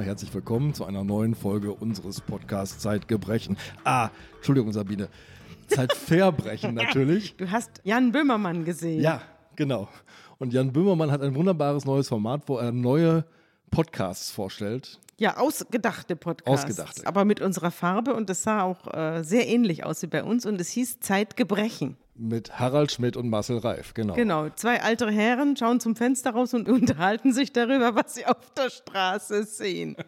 Herzlich willkommen zu einer neuen Folge unseres Podcasts Zeitgebrechen. Ah, Entschuldigung, Sabine. Zeitverbrechen natürlich. Du hast Jan Böhmermann gesehen. Ja, genau. Und Jan Böhmermann hat ein wunderbares neues Format, wo er neue Podcasts vorstellt. Ja, ausgedachte Podcasts. Ausgedachte. Aber mit unserer Farbe und das sah auch äh, sehr ähnlich aus wie bei uns und es hieß Zeitgebrechen. Mit Harald Schmidt und Marcel Reif, genau. Genau, zwei alte Herren schauen zum Fenster raus und unterhalten sich darüber, was sie auf der Straße sehen.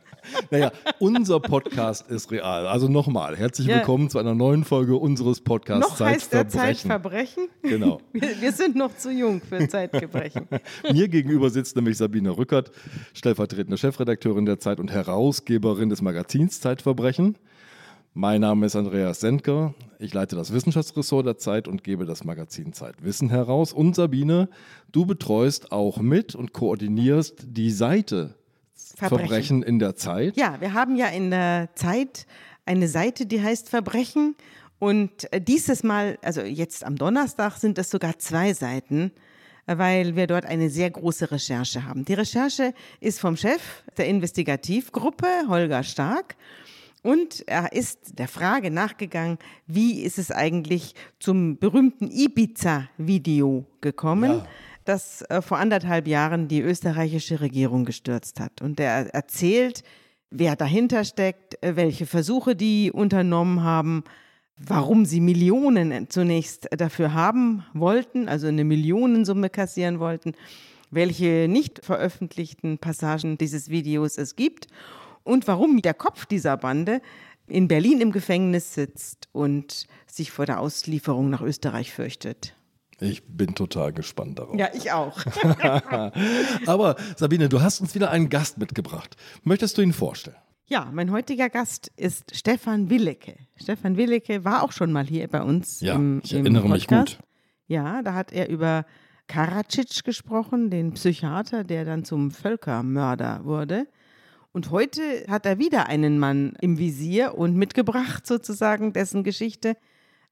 Naja, unser Podcast ist real. Also nochmal, herzlich Ja. willkommen zu einer neuen Folge unseres Podcasts Noch heißt er Zeitverbrechen. Genau. Wir, wir sind noch zu jung für Zeitgebrechen. Mir gegenüber sitzt nämlich Sabine Rückert, stellvertretende Chefredakteurin der Zeit und Herausgeberin des Magazins Zeitverbrechen. Mein Name ist Andreas Sendker. Ich leite das Wissenschaftsressort der Zeit und gebe das Magazin Zeitwissen heraus. Und Sabine, du betreust auch mit und koordinierst die Seite Verbrechen, in der Zeit. Ja, wir haben ja in der Zeit eine Seite, die heißt Verbrechen. Und äh, dieses Mal, also jetzt am Donnerstag, sind es sogar zwei Seiten, äh, weil wir dort eine sehr große Recherche haben. Die Recherche ist vom Chef der Investigativgruppe, Holger Stark. Und er ist der Frage nachgegangen, wie ist es eigentlich zum berühmten Ibiza-Video gekommen, Ja. das äh, vor anderthalb Jahren die österreichische Regierung gestürzt hat. Und er erzählt, wer dahinter steckt, äh, welche Versuche die unternommen haben, warum sie Millionen zunächst dafür haben wollten, also eine Millionensumme kassieren wollten, welche nicht veröffentlichten Passagen dieses Videos es gibt und warum der Kopf dieser Bande in Berlin im Gefängnis sitzt und sich vor der Auslieferung nach Österreich fürchtet. Ich bin total gespannt darauf. Ja, ich auch. Aber Sabine, du hast uns wieder einen Gast mitgebracht. Möchtest du ihn vorstellen? Ja, mein heutiger Gast ist Stefan Willecke. Stefan Willecke war auch schon mal hier bei uns Ja, im, ich im erinnere mich Podcast. gut. Ja, da hat er über Karadzic gesprochen, den Psychiater, der dann zum Völkermörder wurde. Und heute hat er wieder einen Mann im Visier und mitgebracht sozusagen dessen Geschichte.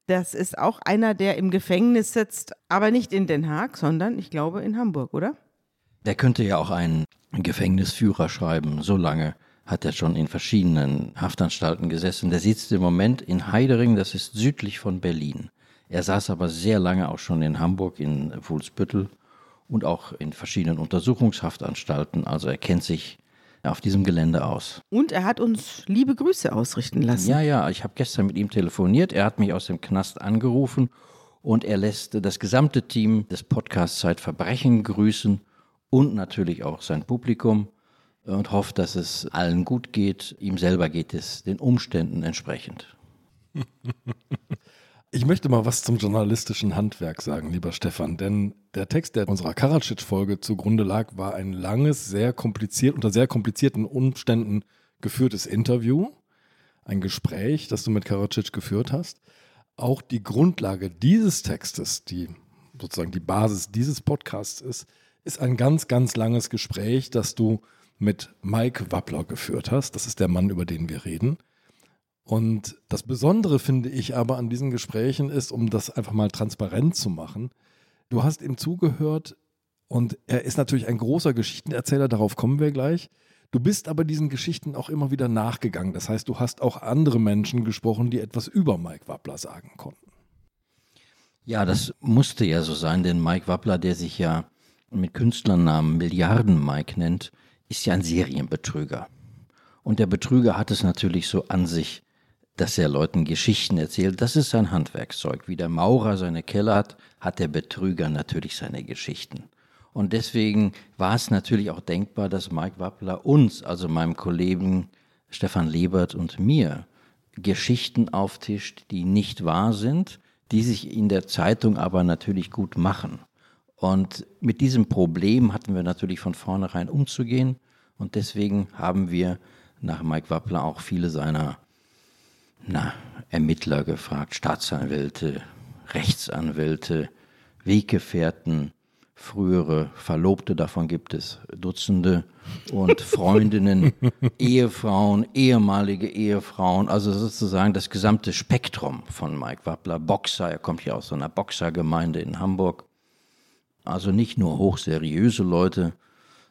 Das ist auch einer, der im Gefängnis sitzt, aber nicht in Den Haag, sondern ich glaube in Hamburg, oder? Der könnte ja auch einen Gefängnisführer schreiben. So lange hat er schon in verschiedenen Haftanstalten gesessen. Der sitzt im Moment in Heidering, das ist südlich von Berlin. Er saß aber sehr lange auch schon in Hamburg, in Fuhlsbüttel und auch in verschiedenen Untersuchungshaftanstalten. Also er kennt sich auf diesem Gelände aus. Und er hat uns liebe Grüße ausrichten lassen. Ja, ja, ich habe gestern mit ihm telefoniert. Er hat mich aus dem Knast angerufen und er lässt das gesamte Team des Podcasts Zeitverbrechen grüßen und natürlich auch sein Publikum und hofft, dass es allen gut geht. Ihm selber geht es den Umständen entsprechend. Ich möchte mal was zum journalistischen Handwerk sagen, lieber Stefan, denn der Text, der unserer Karadzic-Folge zugrunde lag, war ein langes, sehr kompliziert, unter sehr komplizierten Umständen geführtes Interview, ein Gespräch, das du mit Karadzic geführt hast. Auch die Grundlage dieses Textes, die sozusagen die Basis dieses Podcasts ist, ist ein ganz, ganz langes Gespräch, das du mit Mike Wappler geführt hast. Das ist der Mann, über den wir reden. Und das Besondere finde ich aber an diesen Gesprächen ist, um das einfach mal transparent zu machen, du hast ihm zugehört und er ist natürlich ein großer Geschichtenerzähler, darauf kommen wir gleich. Du bist aber diesen Geschichten auch immer wieder nachgegangen. Das heißt, du hast auch andere Menschen gesprochen, die etwas über Mike Wappler sagen konnten. Ja, das musste ja so sein, denn Mike Wappler, der sich ja mit Künstlernamen Milliarden Mike nennt, ist ja ein Serienbetrüger. Und der Betrüger hat es natürlich so an sich, dass er Leuten Geschichten erzählt. Das ist sein Handwerkszeug. Wie der Maurer seine Keller hat, hat der Betrüger natürlich seine Geschichten. Und deswegen war es natürlich auch denkbar, dass Mike Wappler uns, also meinem Kollegen Stefan Lebert und mir, Geschichten auftischt, die nicht wahr sind, die sich in der Zeitung aber natürlich gut machen. Und mit diesem Problem hatten wir natürlich von vornherein umzugehen. Und deswegen haben wir nach Mike Wappler auch viele seiner na, Ermittler gefragt, Staatsanwälte, Rechtsanwälte, Weggefährten, frühere Verlobte, davon gibt es Dutzende, und Freundinnen, Ehefrauen, ehemalige Ehefrauen, also sozusagen das gesamte Spektrum von Mike Wappler, Boxer, er kommt ja aus so einer Boxergemeinde in Hamburg, also nicht nur hochseriöse Leute,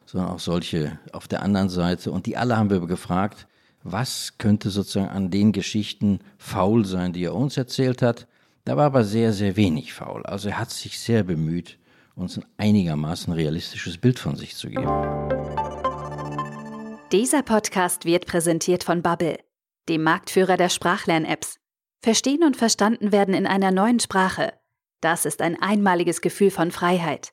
sondern auch solche auf der anderen Seite. Und die alle haben wir gefragt, was könnte sozusagen an den Geschichten faul sein, die er uns erzählt hat. Da war aber sehr, sehr wenig faul. Also er hat sich sehr bemüht, uns ein einigermaßen realistisches Bild von sich zu geben. Dieser Podcast wird präsentiert von Bubble, dem Marktführer der Sprachlern-Apps. Verstehen und verstanden werden in einer neuen Sprache. Das ist ein einmaliges Gefühl von Freiheit.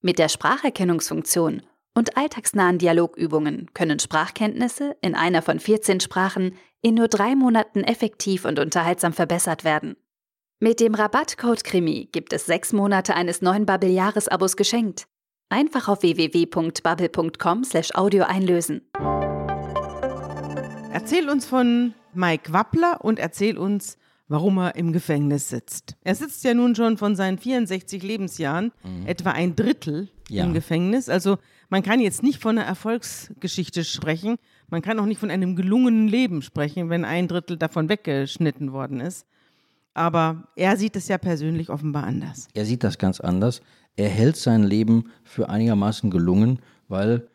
Mit der Spracherkennungsfunktion und alltagsnahen Dialogübungen können Sprachkenntnisse in einer von 14 Sprachen in nur drei Monaten effektiv und unterhaltsam verbessert werden. Mit dem Rabattcode Krimi gibt es sechs Monate eines neuen Bubble-Jahresabos geschenkt. Einfach auf www.bubble.com/audio einlösen. Erzähl uns von Mike Wappler und erzähl uns, warum er im Gefängnis sitzt. Er sitzt ja nun schon von seinen 64 Lebensjahren etwa ein Drittel Ja. im Gefängnis. Also man kann jetzt nicht von einer Erfolgsgeschichte sprechen. Man kann auch nicht von einem gelungenen Leben sprechen, wenn ein Drittel davon weggeschnitten worden ist. Aber er sieht es ja persönlich offenbar anders. Er sieht das ganz anders. Er hält sein Leben für einigermaßen gelungen, weil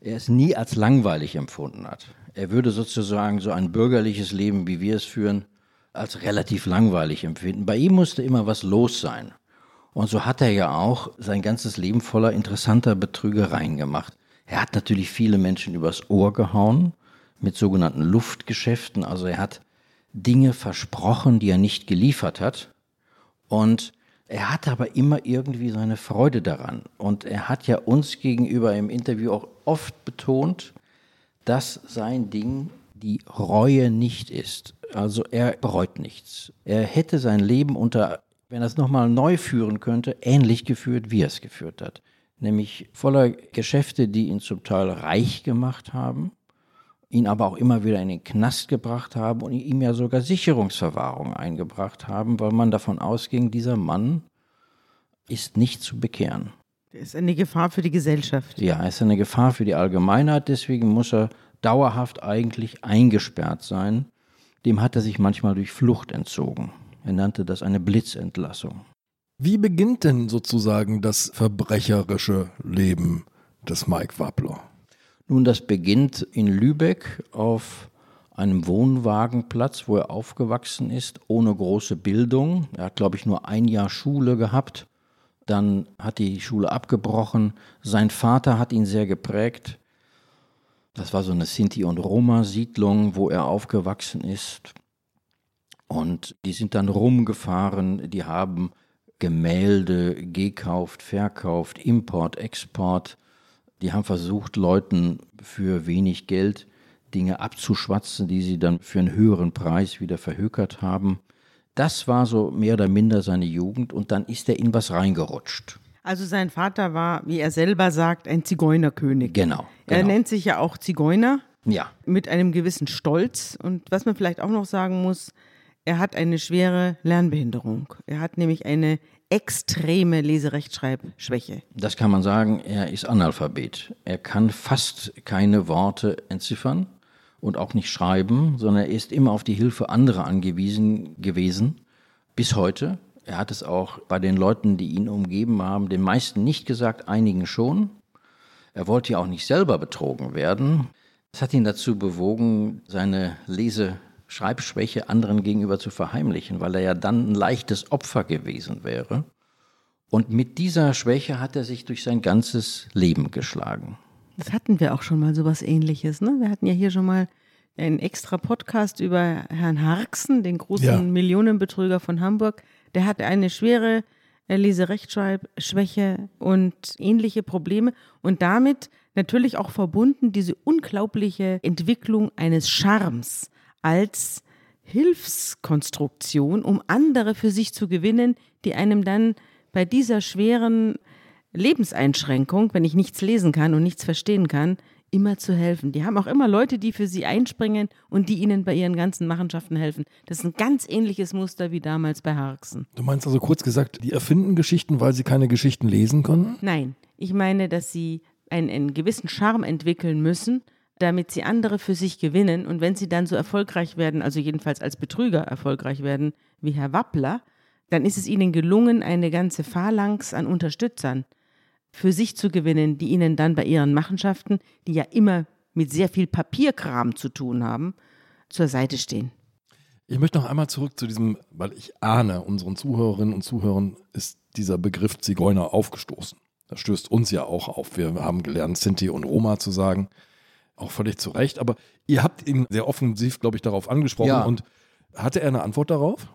er es nie als langweilig empfunden hat. Er würde sozusagen so ein bürgerliches Leben, wie wir es führen, als relativ langweilig empfinden. Bei ihm musste immer was los sein. Und so hat er ja auch sein ganzes Leben voller interessanter Betrügereien gemacht. Er hat natürlich viele Menschen übers Ohr gehauen mit sogenannten Luftgeschäften. Also er hat Dinge versprochen, die er nicht geliefert hat. Und er hatte aber immer irgendwie seine Freude daran. Und er hat ja uns gegenüber im Interview auch oft betont, dass sein Ding die Reue nicht ist. Also er bereut nichts. Er hätte sein Leben unter, wenn er es nochmal neu führen könnte, ähnlich geführt, wie er es geführt hat. Nämlich voller Geschäfte, die ihn zum Teil reich gemacht haben, ihn aber auch immer wieder in den Knast gebracht haben und ihm ja sogar Sicherungsverwahrung eingebracht haben, weil man davon ausging, dieser Mann ist nicht zu bekehren. Er ist eine Gefahr für die Gesellschaft. Ja, er ist eine Gefahr für die Allgemeinheit, deswegen muss er dauerhaft eigentlich eingesperrt sein. Dem hat er sich manchmal durch Flucht entzogen. Er nannte das eine Blitzentlassung. Wie beginnt denn sozusagen das verbrecherische Leben des Mike Wappler? Nun, das beginnt in Lübeck auf einem Wohnwagenplatz, wo er aufgewachsen ist, ohne große Bildung. Er hat, glaube ich, nur ein Jahr Schule gehabt. Dann hat die Schule abgebrochen. Sein Vater hat ihn sehr geprägt. Das war so eine Sinti- und Roma-Siedlung, wo er aufgewachsen ist. Und die sind dann rumgefahren, die haben Gemälde gekauft, verkauft, Import, Export. Die haben versucht, Leuten für wenig Geld Dinge abzuschwatzen, die sie dann für einen höheren Preis wieder verhökert haben. Das war so mehr oder minder seine Jugend und dann ist er in was reingerutscht. Also sein Vater war, wie er selber sagt, ein Zigeunerkönig. Genau. Er genau. nennt sich ja auch Zigeuner ja, mit einem gewissen Stolz. Und was man vielleicht auch noch sagen muss, er hat eine schwere Lernbehinderung. Er hat nämlich eine extreme Leserechtschreibschwäche. das kann man sagen. Er ist Analphabet. Er kann fast keine Worte entziffern und auch nicht schreiben, sondern er ist immer auf die Hilfe anderer angewiesen gewesen. Bis heute. Er hat es auch bei den Leuten, die ihn umgeben haben, den meisten nicht gesagt, einigen schon. Er wollte ja auch nicht selber betrogen werden. Das hat ihn dazu bewogen, seine Lese-Schreibschwäche anderen gegenüber zu verheimlichen, weil er ja dann ein leichtes Opfer gewesen wäre. Und mit dieser Schwäche hat er sich durch sein ganzes Leben geschlagen. Das hatten wir auch schon mal sowas ähnliches. Ne? Wir hatten ja hier schon mal einen extra Podcast über Herrn Harksen, den großen Ja. Millionenbetrüger von Hamburg. Der hatte eine schwere äh, Leserechtschreibschwäche und ähnliche Probleme und damit natürlich auch verbunden diese unglaubliche Entwicklung eines Charmes als Hilfskonstruktion, um andere für sich zu gewinnen, die einem dann bei dieser schweren Lebenseinschränkung, wenn ich nichts lesen kann und nichts verstehen kann, immer zu helfen. Die haben auch immer Leute, die für sie einspringen und die ihnen bei ihren ganzen Machenschaften helfen. Das ist ein ganz ähnliches Muster wie damals bei Harksen. Du meinst also kurz gesagt, die erfinden Geschichten, weil sie keine Geschichten lesen können? Nein, ich meine, dass sie einen, einen gewissen Charme entwickeln müssen, damit sie andere für sich gewinnen. Und wenn sie dann so erfolgreich werden, also jedenfalls als Betrüger erfolgreich werden, wie Herr Wappler, dann ist es ihnen gelungen, eine ganze Phalanx an Unterstützern für sich zu gewinnen, die ihnen dann bei ihren Machenschaften, die ja immer mit sehr viel Papierkram zu tun haben, zur Seite stehen. Ich möchte noch einmal zurück zu diesem, weil ich ahne, unseren Zuhörerinnen und Zuhörern ist dieser Begriff Zigeuner aufgestoßen. Das stößt uns ja auch auf. Wir haben gelernt, Sinti und Roma zu sagen. Auch völlig zu Recht. Aber ihr habt ihn sehr offensiv, glaube ich, darauf angesprochen. Ja. Und hatte er eine Antwort darauf?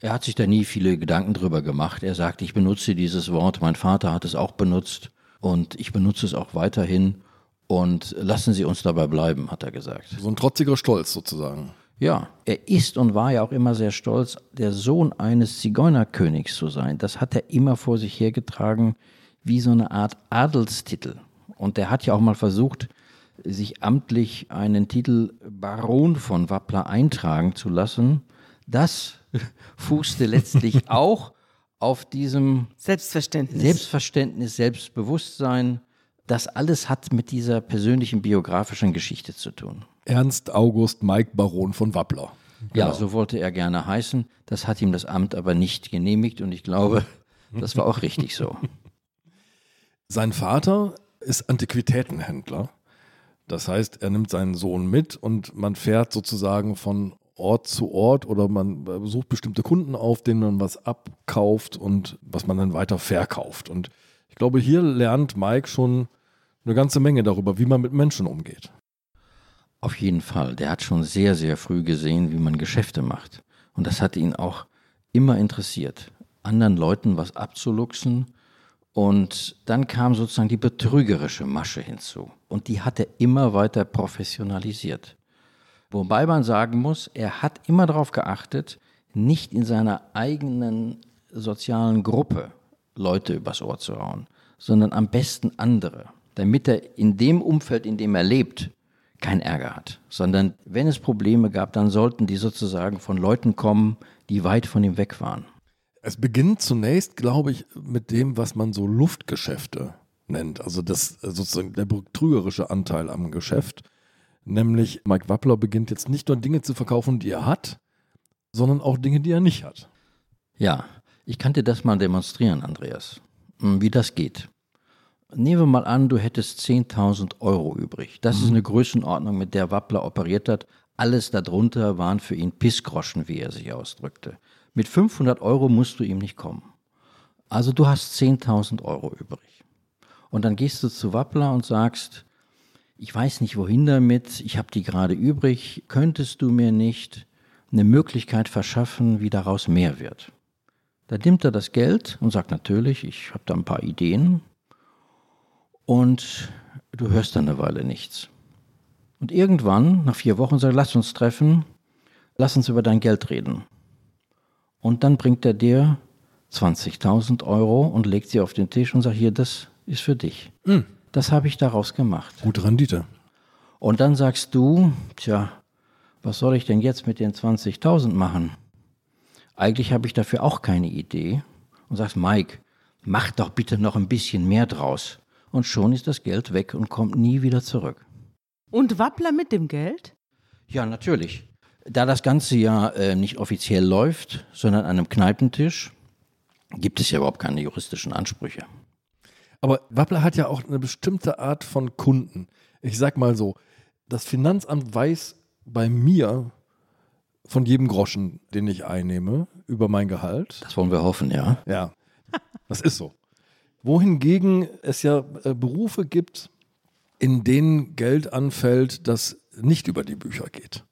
Er hat sich da nie viele Gedanken drüber gemacht. Er sagt, ich benutze dieses Wort, mein Vater hat es auch benutzt und ich benutze es auch weiterhin und lassen Sie uns dabei bleiben, hat er gesagt. So ein trotziger Stolz sozusagen. Ja, er ist und war ja auch immer sehr stolz, der Sohn eines Zigeunerkönigs zu sein. Das hat er immer vor sich hergetragen, wie so eine Art Adelstitel. Und er hat ja auch mal versucht, sich amtlich einen Titel Baron von Wappler eintragen zu lassen. Das fußte letztlich auch auf diesem Selbstverständnis. Selbstverständnis, Selbstbewusstsein. Das alles hat mit dieser persönlichen biografischen Geschichte zu tun. Ernst August Mike Baron von Wappler. Ja, so wollte er gerne heißen. Das hat ihm das Amt aber nicht genehmigt und ich glaube, das war auch richtig so. Sein Vater ist Antiquitätenhändler. Das heißt, er nimmt seinen Sohn mit und man fährt sozusagen von Ort zu Ort oder man sucht bestimmte Kunden auf, denen man was abkauft und was man dann weiter verkauft. Und ich glaube, hier lernt Mike schon eine ganze Menge darüber, wie man mit Menschen umgeht. Auf jeden Fall. Der hat schon sehr, sehr früh gesehen, wie man Geschäfte macht. Und das hat ihn auch immer interessiert, anderen Leuten was abzuluxen. Und dann kam sozusagen die betrügerische Masche hinzu. Und die hat er immer weiter professionalisiert. Wobei man sagen muss, er hat immer darauf geachtet, nicht in seiner eigenen sozialen Gruppe Leute übers Ohr zu hauen, sondern am besten andere, damit er in dem Umfeld, in dem er lebt, keinen Ärger hat, sondern wenn es Probleme gab, dann sollten die sozusagen von Leuten kommen, die weit von ihm weg waren. Es beginnt zunächst, glaube ich, mit dem, was man so Luftgeschäfte nennt. Also das sozusagen der betrügerische Anteil am Geschäft. Nämlich Mike Wappler beginnt jetzt nicht nur Dinge zu verkaufen, die er hat, sondern auch Dinge, die er nicht hat. Ja, ich kann dir das mal demonstrieren, Andreas, wie das geht. Nehmen wir mal an, du hättest 10.000 Euro übrig. Das ist eine Größenordnung, mit der Wappler operiert hat. Alles darunter waren für ihn Pissgroschen, wie er sich ausdrückte. Mit 500 Euro musst du ihm nicht kommen. Also du hast 10.000 Euro übrig. Und dann gehst du zu Wappler und sagst, ich weiß nicht wohin damit, ich habe die gerade übrig, könntest du mir nicht eine Möglichkeit verschaffen, wie daraus mehr wird? Da nimmt er das Geld und sagt natürlich, ich habe da ein paar Ideen, und du hörst dann eine Weile nichts. Und irgendwann, nach vier Wochen, sagt, lass uns treffen, lass uns über dein Geld reden. Und dann bringt er dir 20.000 Euro und legt sie auf den Tisch und sagt, hier, das ist für dich. Mhm. Das habe ich daraus gemacht. Gute Rendite. Und dann sagst du, tja, was soll ich denn jetzt mit den 20.000 machen? Eigentlich habe ich dafür auch keine Idee. Und sagst, Mike, mach doch bitte noch ein bisschen mehr draus und schon ist das Geld weg und kommt nie wieder zurück. Und Wappler mit dem Geld? Ja, natürlich. Da das Ganze ja äh, nicht offiziell läuft, sondern an einem Kneipentisch, gibt es ja überhaupt keine juristischen Ansprüche. Aber Wappler hat ja auch eine bestimmte Art von Kunden. Ich sag mal so, das Finanzamt weiß bei mir von jedem Groschen, den ich einnehme, über mein Gehalt. Das wollen wir hoffen, ja. Ja, das ist so wohingegen es ja äh, Berufe gibt, in denen Geld anfällt, das nicht über die Bücher geht.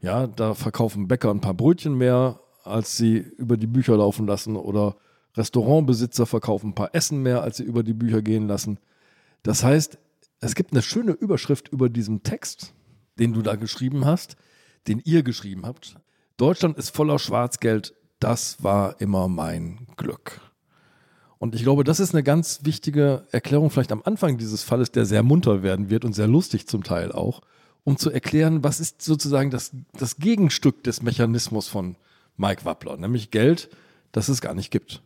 Ja, da verkaufen Bäcker ein paar Brötchen mehr, als sie über die Bücher laufen lassen oder Restaurantbesitzer verkaufen ein paar Essen mehr, als sie über die Bücher gehen lassen. Das heißt, es gibt eine schöne Überschrift über diesen Text, den du da geschrieben hast, den ihr geschrieben habt. Deutschland ist voller Schwarzgeld, das war immer mein Glück. Und ich glaube, das ist eine ganz wichtige Erklärung vielleicht am Anfang dieses Falles, der sehr munter werden wird und sehr lustig zum Teil auch, um zu erklären, was ist sozusagen das, das Gegenstück des Mechanismus von Mike Wappler, nämlich Geld, das es gar nicht gibt.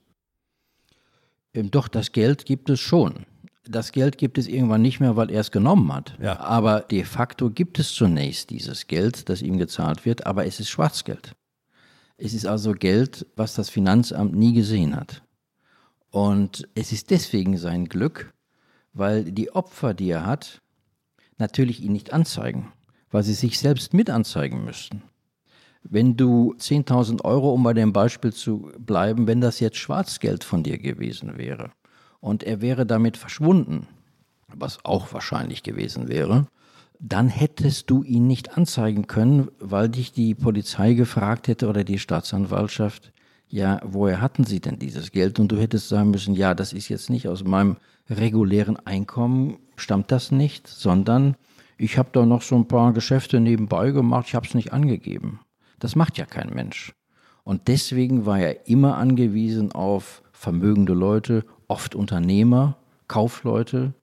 Doch, das Geld gibt es schon. Das Geld gibt es irgendwann nicht mehr, weil er es genommen hat. Ja. Aber de facto gibt es zunächst dieses Geld, das ihm gezahlt wird, aber es ist Schwarzgeld. Es ist also Geld, was das Finanzamt nie gesehen hat. Und es ist deswegen sein Glück, weil die Opfer, die er hat, natürlich ihn nicht anzeigen, weil sie sich selbst mit anzeigen müssten. Wenn du 10.000 Euro, um bei dem Beispiel zu bleiben, wenn das jetzt Schwarzgeld von dir gewesen wäre und er wäre damit verschwunden, was auch wahrscheinlich gewesen wäre, dann hättest du ihn nicht anzeigen können, weil dich die Polizei gefragt hätte oder die Staatsanwaltschaft, ja, woher hatten Sie denn dieses Geld? Und du hättest sagen müssen, ja, das ist jetzt nicht aus meinem regulären Einkommen, stammt das nicht, sondern ich habe da noch so ein paar Geschäfte nebenbei gemacht, ich habe es nicht angegeben. Das macht ja kein Mensch. Und deswegen war er immer angewiesen auf vermögende Leute, oft Unternehmer, Kaufleute,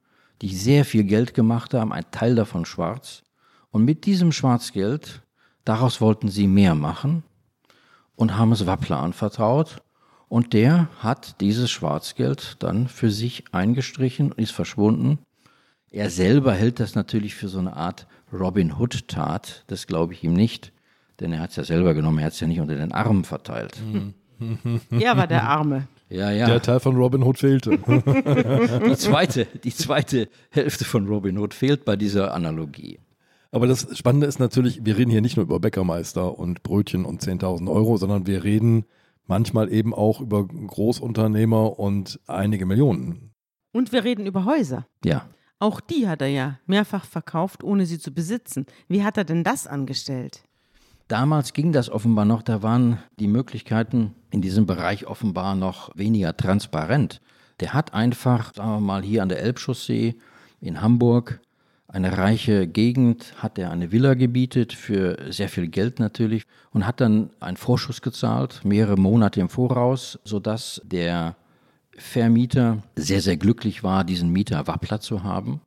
die sehr viel Geld gemacht haben, ein Teil davon schwarz. Und mit diesem Schwarzgeld, daraus wollten sie mehr machen und haben es Wappler anvertraut. Und der hat dieses Schwarzgeld dann für sich eingestrichen und ist verschwunden. Er selber hält das natürlich für so eine Art Robin Hood-Tat. Das glaube ich ihm nicht. Denn er hat es ja selber genommen, er hat es ja nicht unter den Armen verteilt. Er war der Arme. Ja, ja. Der Teil von Robin Hood fehlte. Die zweite, die zweite Hälfte von Robin Hood fehlt bei dieser Analogie. Aber das Spannende ist natürlich, wir reden hier nicht nur über Bäckermeister und Brötchen und 10.000 Euro, sondern wir reden manchmal eben auch über Großunternehmer und einige Millionen. Und wir reden über Häuser. Ja. Auch die hat er ja mehrfach verkauft, ohne sie zu besitzen. Wie hat er denn das angestellt? Damals ging das offenbar noch, da waren die Möglichkeiten in diesem Bereich offenbar noch weniger transparent. Der hat einfach, sagen wir mal, hier an der Elbchaussee in Hamburg eine reiche Gegend, hat er eine Villa gebietet für sehr viel Geld natürlich und hat dann einen Vorschuss gezahlt, mehrere Monate im Voraus, sodass der Vermieter sehr, sehr glücklich war, diesen Mieter Wappler zu haben.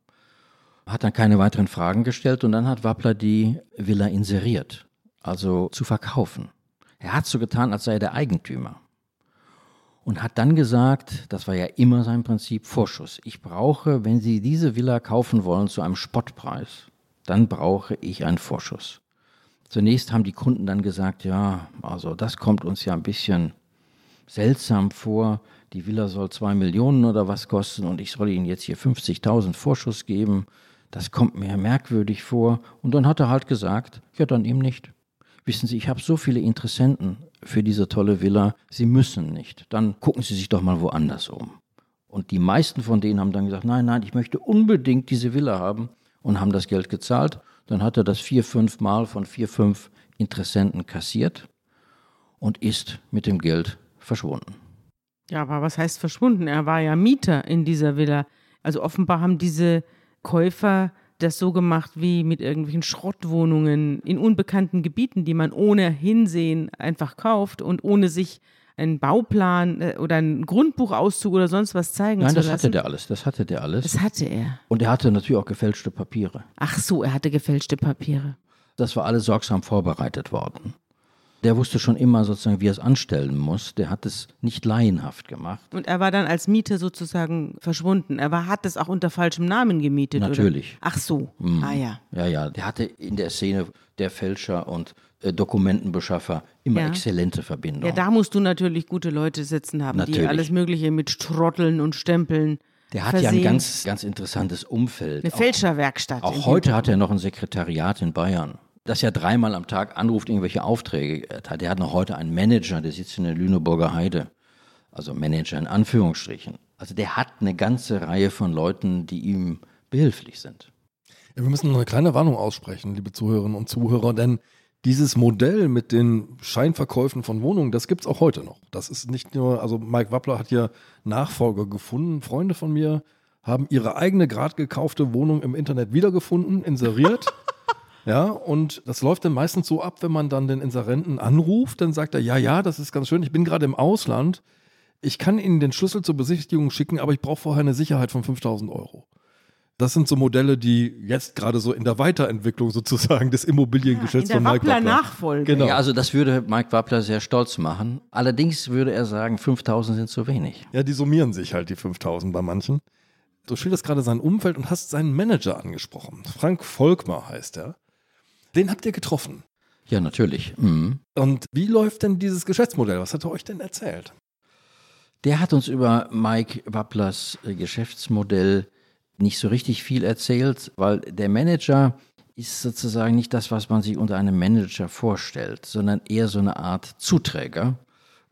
Hat dann keine weiteren Fragen gestellt und dann hat Wappler die Villa inseriert also zu verkaufen. Er hat so getan, als sei er der Eigentümer. Und hat dann gesagt, das war ja immer sein Prinzip, Vorschuss. Ich brauche, wenn Sie diese Villa kaufen wollen zu einem Spottpreis, dann brauche ich einen Vorschuss. Zunächst haben die Kunden dann gesagt, ja, also das kommt uns ja ein bisschen seltsam vor. Die Villa soll zwei Millionen oder was kosten und ich soll Ihnen jetzt hier 50.000 Vorschuss geben. Das kommt mir merkwürdig vor. Und dann hat er halt gesagt, ja, dann eben nicht. Wissen Sie, ich habe so viele Interessenten für diese tolle Villa, Sie müssen nicht. Dann gucken Sie sich doch mal woanders um. Und die meisten von denen haben dann gesagt, nein, nein, ich möchte unbedingt diese Villa haben und haben das Geld gezahlt. Dann hat er das vier, fünf Mal von vier, fünf Interessenten kassiert und ist mit dem Geld verschwunden. Ja, aber was heißt verschwunden? Er war ja Mieter in dieser Villa. Also offenbar haben diese Käufer das so gemacht wie mit irgendwelchen Schrottwohnungen in unbekannten Gebieten, die man ohne Hinsehen einfach kauft und ohne sich einen Bauplan äh, oder einen Grundbuchauszug oder sonst was zeigen Nein, zu das lassen. hatte der alles. Das hatte der alles. Das hatte er. Und er hatte natürlich auch gefälschte Papiere. Ach so, er hatte gefälschte Papiere. Das war alles sorgsam vorbereitet worden. Der wusste schon immer sozusagen, wie er es anstellen muss. Der hat es nicht laienhaft gemacht. Und er war dann als Mieter sozusagen verschwunden. Er war, hat es auch unter falschem Namen gemietet, Natürlich. Oder? Ach so. Mhm. Ah ja. Ja, ja, der hatte in der Szene der Fälscher und äh, Dokumentenbeschaffer immer Ja. exzellente Verbindungen. Ja, da musst du natürlich gute Leute sitzen haben, die Natürlich. alles Mögliche mit Strotteln und Stempeln. der hat ja ein versehen. ganz, ganz interessantes Umfeld. Eine Auch- Fälscherwerkstatt. Auch in heute hat er noch ein Sekretariat in Bayern, das ja dreimal am Tag anruft, irgendwelche Aufträge hat. Der hat noch heute einen Manager, der sitzt in der Lüneburger Heide. Also Manager in Anführungsstrichen. Also der hat eine ganze Reihe von Leuten, die ihm behilflich sind. Ja, wir müssen noch eine kleine Warnung aussprechen, liebe Zuhörerinnen und Zuhörer, denn dieses Modell mit den Scheinverkäufen von Wohnungen, das gibt es auch heute noch. Das ist nicht nur, also Mike Wappler hat hier Nachfolger gefunden. Freunde von mir haben ihre eigene grad gekaufte Wohnung im Internet wiedergefunden, inseriert. Ja, und das läuft dann meistens so ab, wenn man dann den Inserenten anruft, dann sagt er, ja, ja, das ist ganz schön, ich bin gerade im Ausland, ich kann Ihnen den Schlüssel zur Besichtigung schicken, aber ich brauche vorher eine Sicherheit von 5000 Euro. Das sind so Modelle, die jetzt gerade so in der Weiterentwicklung sozusagen des Immobiliengeschäfts der von Mike Wappler Wappler. Nachfolge. Genau. Ja, also das würde Mike Wappler sehr stolz machen. Allerdings würde er sagen, 5000 sind zu wenig. Ja, die summieren sich halt, die 5000 bei manchen. Du schilderst gerade sein Umfeld und hast seinen Manager angesprochen. Frank Volkmar heißt er. Den habt ihr getroffen. Ja, natürlich. Mhm. Und wie läuft denn dieses Geschäftsmodell? Was hat er euch denn erzählt? Der hat uns über Mike Wapplers äh, Geschäftsmodell nicht so richtig viel erzählt, weil der Manager ist sozusagen nicht das, was man sich unter einem Manager vorstellt, sondern eher so eine Art Zuträger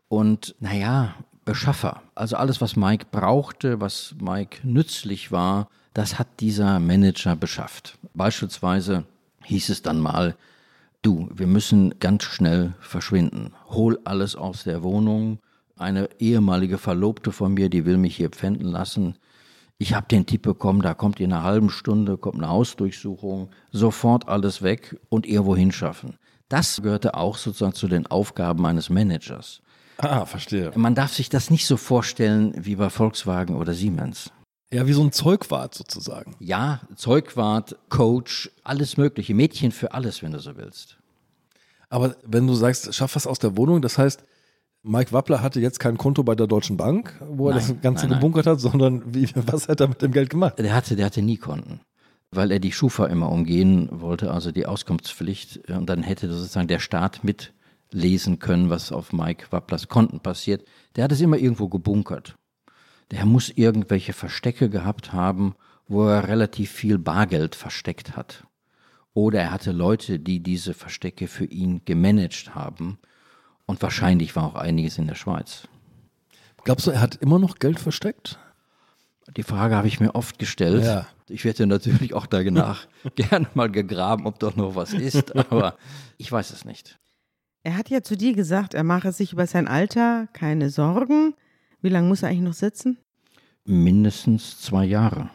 und, naja, Beschaffer. Also alles, was Mike brauchte, was Mike nützlich war, das hat dieser Manager beschafft. Beispielsweise hieß es dann mal, du, wir müssen ganz schnell verschwinden. Hol alles aus der Wohnung. Eine ehemalige Verlobte von mir, die will mich hier pfänden lassen. Ich habe den Tipp bekommen, da kommt in einer halben Stunde, kommt eine Hausdurchsuchung, sofort alles weg und irgendwo hinschaffen. Das gehörte auch sozusagen zu den Aufgaben eines Managers. Ah, verstehe. Man darf sich das nicht so vorstellen wie bei Volkswagen oder Siemens. Ja, wie so ein Zeugwart sozusagen. Ja, Zeugwart, Coach, alles Mögliche, Mädchen für alles, wenn du so willst. Aber wenn du sagst, schaff was aus der Wohnung, das heißt, Mike Wappler hatte jetzt kein Konto bei der Deutschen Bank, wo er Nein, das Ganze nein, nein. gebunkert hat, sondern wie, was hat er mit dem Geld gemacht? Der hatte, der hatte nie Konten, weil er die Schufa immer umgehen wollte, also die Auskunftspflicht. Und dann hätte sozusagen der Staat mitlesen können, was auf Mike Wapplers Konten passiert. Der hat es immer irgendwo gebunkert. Der muss irgendwelche Verstecke gehabt haben, wo er relativ viel Bargeld versteckt hat. Oder er hatte Leute, die diese Verstecke für ihn gemanagt haben. Und wahrscheinlich war auch einiges in der Schweiz. Glaubst du, er hat immer noch Geld versteckt? Die Frage habe ich mir oft gestellt. Ja. Ich werde natürlich auch danach gerne mal gegraben, ob doch noch was ist, aber ich weiß es nicht. Er hat ja zu dir gesagt, er mache sich über sein Alter keine Sorgen. Wie lange muss er eigentlich noch sitzen? Mindestens zwei Jahre.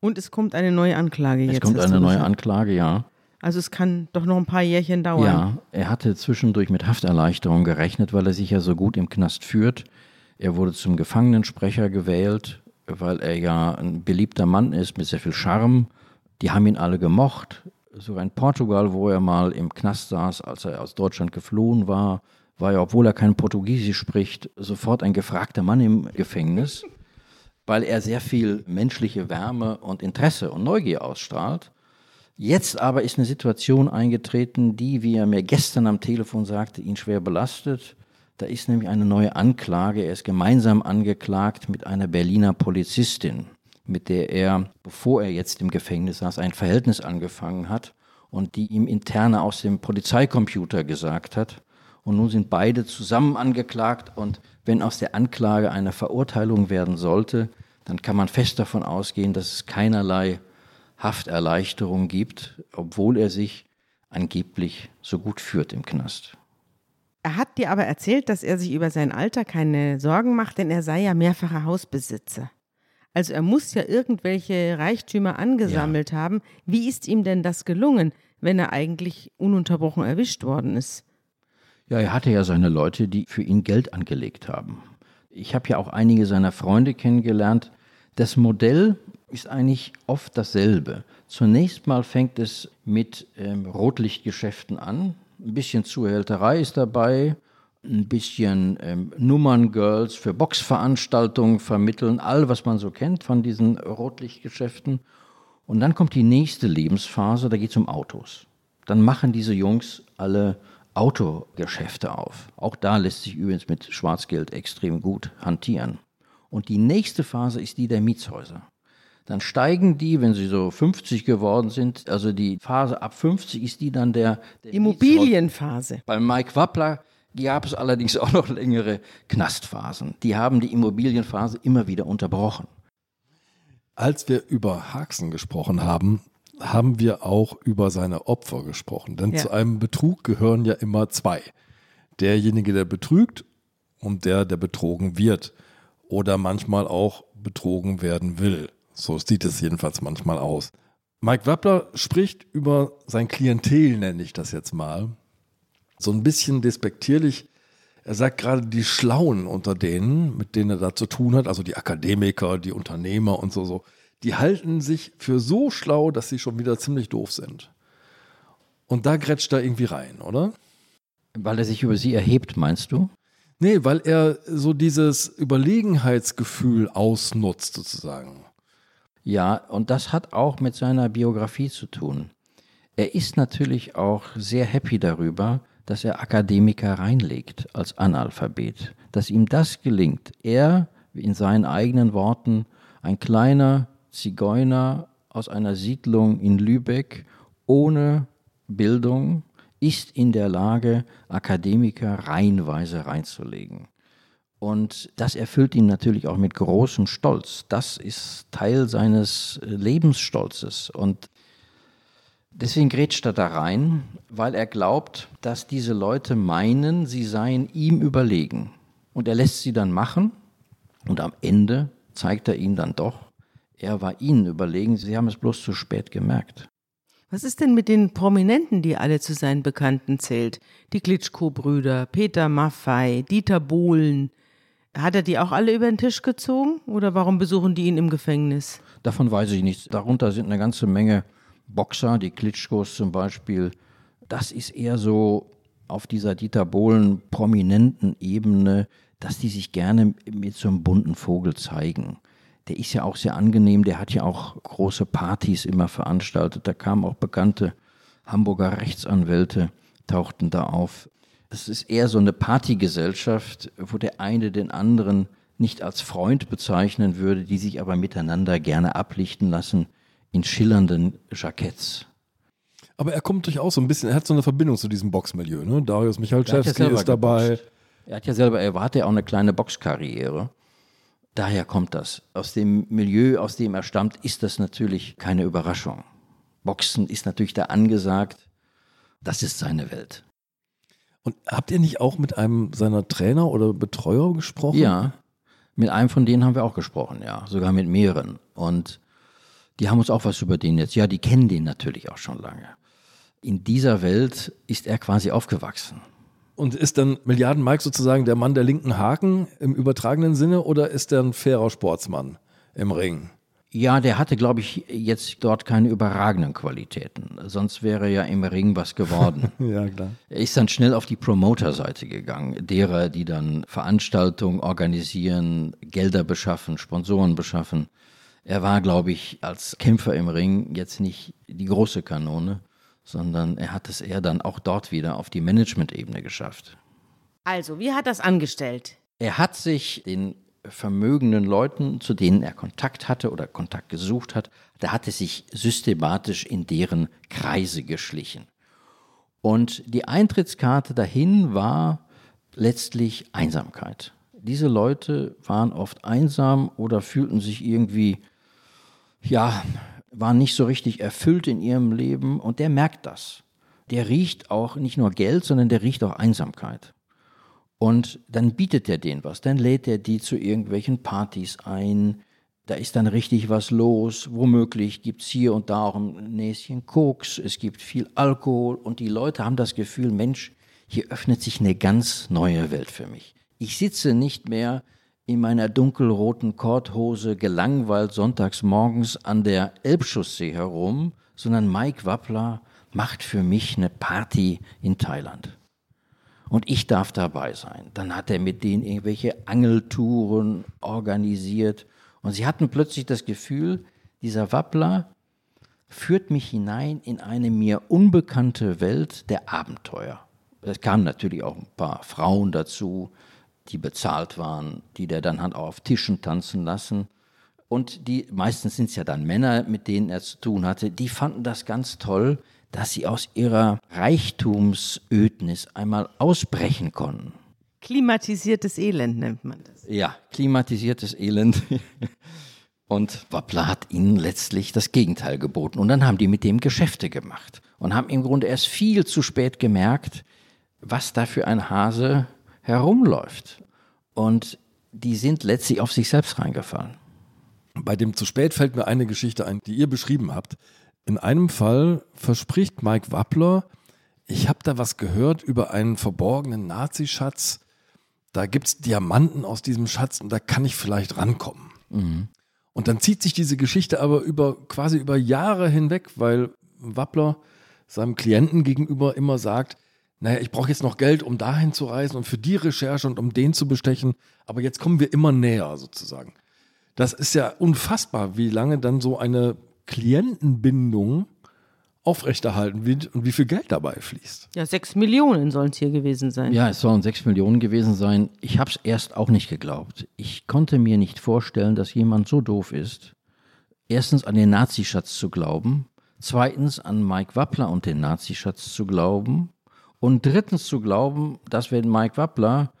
Und es kommt eine neue Anklage Es jetzt. kommt hast eine neue. Anklage, ja. Also es kann doch noch ein paar Jährchen dauern. Ja, er hatte zwischendurch mit Hafterleichterung gerechnet, weil er sich ja so gut im Knast führt. Er wurde zum Gefangenensprecher gewählt, weil er ja ein beliebter Mann ist mit sehr viel Charme. Die haben ihn alle gemocht. Sogar in Portugal, wo er mal im Knast saß, als er aus Deutschland geflohen war, war er, obwohl er kein Portugiesisch spricht, sofort ein gefragter Mann im Gefängnis, weil er sehr viel menschliche Wärme und Interesse und Neugier ausstrahlt. Jetzt aber ist eine Situation eingetreten, die, wie er mir gestern am Telefon sagte, ihn schwer belastet. Da ist nämlich eine neue Anklage. Er ist gemeinsam angeklagt mit einer Berliner Polizistin, mit der er, bevor er jetzt im Gefängnis saß, ein Verhältnis angefangen hat und die ihm interne aus dem Polizeicomputer gesagt hat. Und nun sind beide zusammen angeklagt und wenn aus der Anklage eine Verurteilung werden sollte, dann kann man fest davon ausgehen, dass es keinerlei Hafterleichterung gibt, obwohl er sich angeblich so gut führt im Knast. Er hat dir aber erzählt, dass er sich über sein Alter keine Sorgen macht, denn er sei ja mehrfacher Hausbesitzer. Also er muss ja irgendwelche Reichtümer angesammelt haben. Wie ist ihm denn das gelungen, wenn er eigentlich ununterbrochen erwischt worden ist? Ja, er hatte ja seine Leute, die für ihn Geld angelegt haben. Ich habe ja auch einige seiner Freunde kennengelernt. Das Modell ist eigentlich oft dasselbe. Zunächst mal fängt es mit ähm, Rotlichtgeschäften an. Ein bisschen Zuhälterei ist dabei, ein bisschen ähm, Nummerngirls für Boxveranstaltungen vermitteln, all was man so kennt von diesen Rotlichtgeschäften. Und dann kommt die nächste Lebensphase, da geht es um Autos. Dann machen diese Jungs alle Autogeschäfte auf. Auch da lässt sich übrigens mit Schwarzgeld extrem gut hantieren. Und die nächste Phase ist die der Mietshäuser. Dann steigen die, wenn sie so 50 geworden sind, also die Phase ab 50 ist die dann der, der Immobilienphase. bei Mike Wappler gab es allerdings auch noch längere Knastphasen. Die haben die Immobilienphase immer wieder unterbrochen. Als wir über Haxen gesprochen haben, haben wir auch über seine Opfer gesprochen. Denn Ja. zu einem Betrug gehören ja immer zwei. Derjenige, der betrügt und der, der betrogen wird. Oder manchmal auch betrogen werden will. So sieht es jedenfalls manchmal aus. Mike Wappler spricht über sein Klientel, nenne ich das jetzt mal. So ein bisschen despektierlich. Er sagt gerade die Schlauen unter denen, mit denen er da zu tun hat, also die Akademiker, die Unternehmer und so, so, die halten sich für so schlau, dass sie schon wieder ziemlich doof sind. Und da grätscht er irgendwie rein, oder? Weil er sich über sie erhebt, meinst du? Nee, weil er so dieses Überlegenheitsgefühl ausnutzt, sozusagen. Ja, und das hat auch mit seiner Biografie zu tun. Er ist natürlich auch sehr happy darüber, dass er Akademiker reinlegt als Analphabet. dass ihm das gelingt. Er, in seinen eigenen Worten, ein kleiner Zigeuner aus einer Siedlung in Lübeck ohne Bildung, ist in der Lage, Akademiker reihenweise reinzulegen. Und das erfüllt ihn natürlich auch mit großem Stolz. Das ist Teil seines Lebensstolzes. Und deswegen grätscht er da rein, weil er glaubt, dass diese Leute meinen, sie seien ihm überlegen. Und er lässt sie dann machen. Und am Ende zeigt er ihnen dann doch, er war ihnen überlegen. Sie haben es bloß zu spät gemerkt. Was ist denn mit den Prominenten, die alle zu seinen Bekannten zählt? Die Klitschko-Brüder, Peter Maffei, Dieter Bohlen. Hat er die auch alle über den Tisch gezogen oder warum besuchen die ihn im Gefängnis? Davon weiß ich nichts. Darunter sind eine ganze Menge Boxer, die Klitschkos zum Beispiel. Das ist eher so auf dieser Dieter Bohlen prominenten Ebene, dass die sich gerne mit so einem bunten Vogel zeigen der ist ja auch sehr angenehm, der hat ja auch große Partys immer veranstaltet. Da kamen auch bekannte Hamburger Rechtsanwälte, tauchten da auf. Es ist eher so eine Partygesellschaft, wo der eine den anderen nicht als Freund bezeichnen würde, die sich aber miteinander gerne ablichten lassen in schillernden Jacketts. Aber er kommt durchaus so ein bisschen, er hat so eine Verbindung zu diesem Boxmilieu. Ne? Darius Michalczewski ja ist dabei. Geboxt. Er hat ja selber, er hatte ja auch eine kleine Boxkarriere. Daher kommt das. Aus dem Milieu, aus dem er stammt, ist das natürlich keine Überraschung. Boxen ist natürlich da angesagt. Das ist seine Welt. Und habt ihr nicht auch mit einem seiner Trainer oder Betreuer gesprochen? Ja, mit einem von denen haben wir auch gesprochen, ja, sogar mit mehreren. Und die haben uns auch was über den jetzt. Ja, die kennen den natürlich auch schon lange. In dieser Welt ist er quasi aufgewachsen. Und ist dann Milliarden Mike sozusagen der Mann der linken Haken im übertragenen Sinne oder ist er ein fairer Sportsmann im Ring? Ja, der hatte, glaube ich, jetzt dort keine überragenden Qualitäten. Sonst wäre ja im Ring was geworden. ja, klar. Er ist dann schnell auf die Promoter-Seite gegangen, derer, die dann Veranstaltungen organisieren, Gelder beschaffen, Sponsoren beschaffen. Er war, glaube ich, als Kämpfer im Ring jetzt nicht die große Kanone sondern er hat es eher dann auch dort wieder auf die Management-Ebene geschafft. Also, wie hat das angestellt? Er hat sich den vermögenden Leuten, zu denen er Kontakt hatte oder Kontakt gesucht hat, da hat er sich systematisch in deren Kreise geschlichen. Und die Eintrittskarte dahin war letztlich Einsamkeit. Diese Leute waren oft einsam oder fühlten sich irgendwie, ja, waren nicht so richtig erfüllt in ihrem Leben und der merkt das. Der riecht auch nicht nur Geld, sondern der riecht auch Einsamkeit. Und dann bietet er denen was, dann lädt er die zu irgendwelchen Partys ein, da ist dann richtig was los, womöglich gibt es hier und da auch ein Näschen Koks, es gibt viel Alkohol und die Leute haben das Gefühl, Mensch, hier öffnet sich eine ganz neue Welt für mich. Ich sitze nicht mehr in meiner dunkelroten Korthose gelangweilt sonntags morgens an der Elbchaussee herum, sondern Mike Wappler macht für mich eine Party in Thailand. Und ich darf dabei sein. Dann hat er mit denen irgendwelche Angeltouren organisiert. Und sie hatten plötzlich das Gefühl, dieser Wappler führt mich hinein in eine mir unbekannte Welt der Abenteuer. Es kamen natürlich auch ein paar Frauen dazu, die bezahlt waren, die der dann hat auf Tischen tanzen lassen. Und die, meistens sind es ja dann Männer, mit denen er zu tun hatte, die fanden das ganz toll, dass sie aus ihrer Reichtumsödnis einmal ausbrechen konnten. Klimatisiertes Elend nennt man das. Ja, klimatisiertes Elend. Und Wappler hat ihnen letztlich das Gegenteil geboten. Und dann haben die mit dem Geschäfte gemacht und haben im Grunde erst viel zu spät gemerkt, was da für ein Hase herumläuft. Und die sind letztlich auf sich selbst reingefallen. Bei dem zu spät fällt mir eine Geschichte ein, die ihr beschrieben habt. In einem Fall verspricht Mike Wappler, ich habe da was gehört über einen verborgenen Nazischatz. Da gibt es Diamanten aus diesem Schatz und da kann ich vielleicht rankommen. Mhm. Und dann zieht sich diese Geschichte aber über quasi über Jahre hinweg, weil Wappler seinem Klienten gegenüber immer sagt, naja, ich brauche jetzt noch Geld, um dahin zu reisen und für die Recherche und um den zu bestechen, aber jetzt kommen wir immer näher sozusagen. Das ist ja unfassbar, wie lange dann so eine Klientenbindung aufrechterhalten wie, und wie viel Geld dabei fließt. Ja, sechs Millionen sollen es hier gewesen sein. Ja, es sollen sechs Millionen gewesen sein. Ich habe es erst auch nicht geglaubt. Ich konnte mir nicht vorstellen, dass jemand so doof ist, erstens an den Nazischatz zu glauben, zweitens an Mike Wappler und den Nazischatz zu glauben und drittens zu glauben, dass wenn Mike Wappler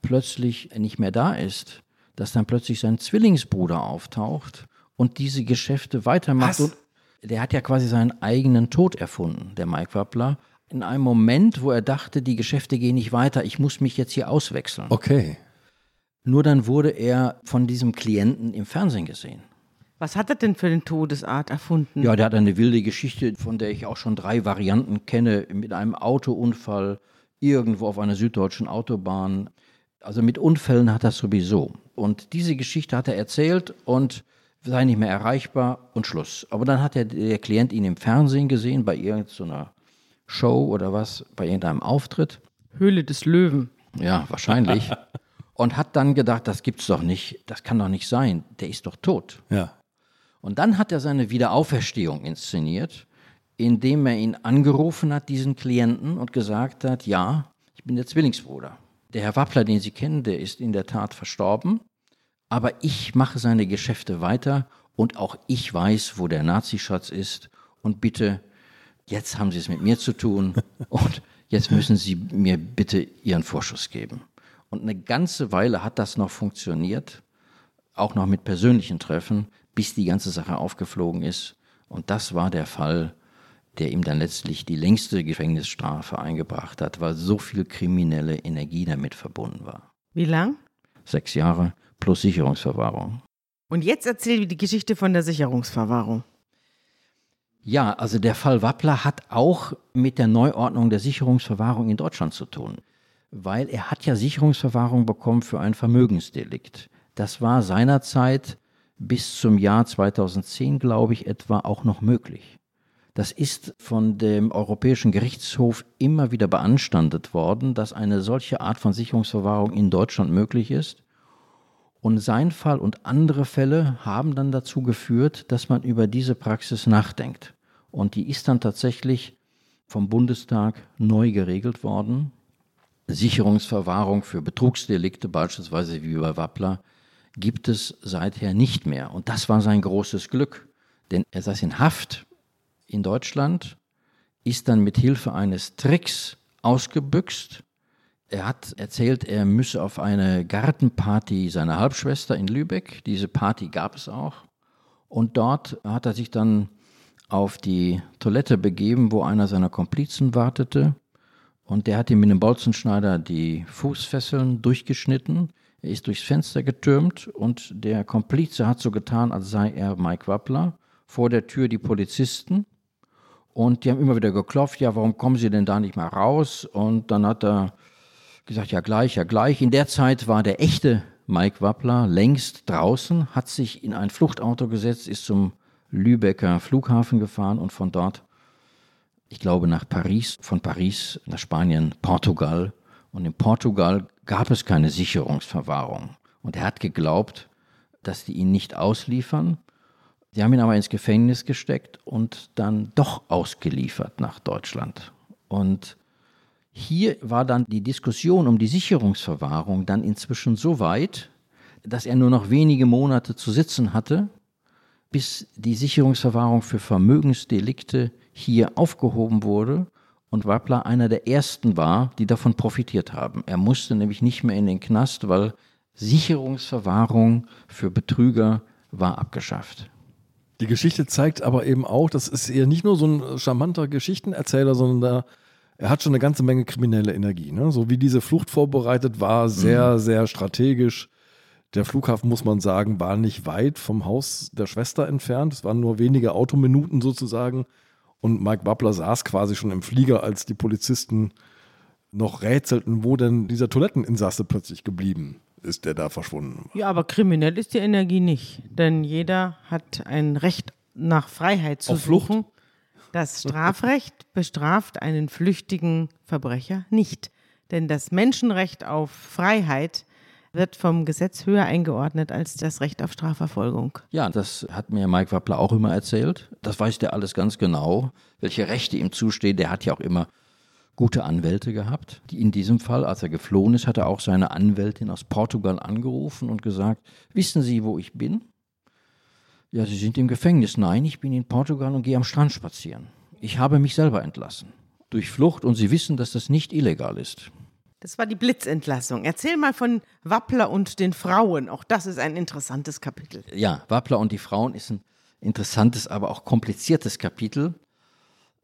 plötzlich nicht mehr da ist, dass dann plötzlich sein Zwillingsbruder auftaucht und diese Geschäfte weitermacht. Was? Und der hat ja quasi seinen eigenen Tod erfunden, der Mike Wappler. In einem Moment, wo er dachte, die Geschäfte gehen nicht weiter, ich muss mich jetzt hier auswechseln. Okay. Nur dann wurde er von diesem Klienten im Fernsehen gesehen. Was hat er denn für eine Todesart erfunden? Ja, der hat eine wilde Geschichte, von der ich auch schon drei Varianten kenne, mit einem Autounfall irgendwo auf einer süddeutschen Autobahn. Also mit Unfällen hat er sowieso. Und diese Geschichte hat er erzählt und sei nicht mehr erreichbar und Schluss. Aber dann hat der, der Klient ihn im Fernsehen gesehen, bei irgendeiner Show oder was, bei irgendeinem Auftritt. Höhle des Löwen. Ja, wahrscheinlich. und hat dann gedacht, das gibt's doch nicht, das kann doch nicht sein, der ist doch tot. Ja. Und dann hat er seine Wiederauferstehung inszeniert, indem er ihn angerufen hat, diesen Klienten, und gesagt hat, ja, ich bin der Zwillingsbruder. Der Herr Wappler, den Sie kennen, der ist in der Tat verstorben, aber ich mache seine Geschäfte weiter und auch ich weiß, wo der Nazischatz ist. Und bitte, jetzt haben Sie es mit mir zu tun und jetzt müssen Sie mir bitte Ihren Vorschuss geben. Und eine ganze Weile hat das noch funktioniert, auch noch mit persönlichen Treffen, bis die ganze Sache aufgeflogen ist. Und das war der Fall, der ihm dann letztlich die längste Gefängnisstrafe eingebracht hat, weil so viel kriminelle Energie damit verbunden war. Wie lang? Sechs Jahre plus Sicherungsverwahrung. Und jetzt erzähl die Geschichte von der Sicherungsverwahrung. Ja, also der Fall Wappler hat auch mit der Neuordnung der Sicherungsverwahrung in Deutschland zu tun, weil er hat ja Sicherungsverwahrung bekommen für ein Vermögensdelikt. Das war seinerzeit bis zum Jahr 2010, glaube ich, etwa auch noch möglich. Das ist von dem Europäischen Gerichtshof immer wieder beanstandet worden, dass eine solche Art von Sicherungsverwahrung in Deutschland möglich ist. Und sein Fall und andere Fälle haben dann dazu geführt, dass man über diese Praxis nachdenkt. Und die ist dann tatsächlich vom Bundestag neu geregelt worden. Sicherungsverwahrung für Betrugsdelikte, beispielsweise wie bei Wappler, gibt es seither nicht mehr. Und das war sein großes Glück. Denn er saß in Haft in Deutschland, ist dann mit Hilfe eines Tricks ausgebüxt. Er hat erzählt, er müsse auf eine Gartenparty seiner Halbschwester in Lübeck. Diese Party gab es auch. Und dort hat er sich dann auf die Toilette begeben, wo einer seiner Komplizen wartete. Und der hat ihm mit einem Bolzenschneider die Fußfesseln durchgeschnitten. Er ist durchs Fenster getürmt und der Komplize hat so getan, als sei er Mike Wappler. Vor der Tür die Polizisten. Und die haben immer wieder geklopft, ja, warum kommen Sie denn da nicht mal raus? Und dann hat er gesagt, ja gleich, ja gleich. In der Zeit war der echte Mike Wappler längst draußen, hat sich in ein Fluchtauto gesetzt, ist zum Lübecker Flughafen gefahren und von dort, ich glaube, nach Paris, von Paris nach Spanien, Portugal. Und in Portugal gab es keine Sicherungsverwahrung. Und er hat geglaubt, dass die ihn nicht ausliefern. Sie haben ihn aber ins Gefängnis gesteckt und dann doch ausgeliefert nach Deutschland. Und hier war dann die Diskussion um die Sicherungsverwahrung dann inzwischen so weit, dass er nur noch wenige Monate zu sitzen hatte, bis die Sicherungsverwahrung für Vermögensdelikte hier aufgehoben wurde und Wappler einer der ersten war, die davon profitiert haben. Er musste nämlich nicht mehr in den Knast, weil Sicherungsverwahrung für Betrüger war abgeschafft. Die Geschichte zeigt aber eben auch, das ist eher nicht nur so ein charmanter Geschichtenerzähler, sondern da, er hat schon eine ganze Menge kriminelle Energie. Ne? So wie diese Flucht vorbereitet war, sehr, sehr strategisch. Der Flughafen, muss man sagen, war nicht weit vom Haus der Schwester entfernt. Es waren nur wenige Autominuten sozusagen. Und Mike Wappler saß quasi schon im Flieger, als die Polizisten noch rätselten, wo denn dieser Toiletteninsasse plötzlich geblieben ist, der da verschwunden war. Ja, aber kriminell ist die Energie nicht. Denn jeder hat ein Recht nach Freiheit zu Auf Flucht? suchen. Das Strafrecht bestraft einen flüchtigen Verbrecher nicht. Denn das Menschenrecht auf Freiheit wird vom Gesetz höher eingeordnet als das Recht auf Strafverfolgung. Ja, das hat mir Mike Wappler auch immer erzählt. Das weiß der alles ganz genau, welche Rechte ihm zustehen. Der hat ja auch immer gute Anwälte gehabt. In diesem Fall, als er geflohen ist, hat er auch seine Anwältin aus Portugal angerufen und gesagt, wissen Sie, wo ich bin? Ja, Sie sind im Gefängnis. Nein, ich bin in Portugal und gehe am Strand spazieren. Ich habe mich selber entlassen. Durch Flucht und Sie wissen, dass das nicht illegal ist. Das war die Blitzentlassung. Erzähl mal von Wappler und den Frauen. Auch das ist ein interessantes Kapitel. Ja, Wappler und die Frauen ist ein interessantes, aber auch kompliziertes Kapitel.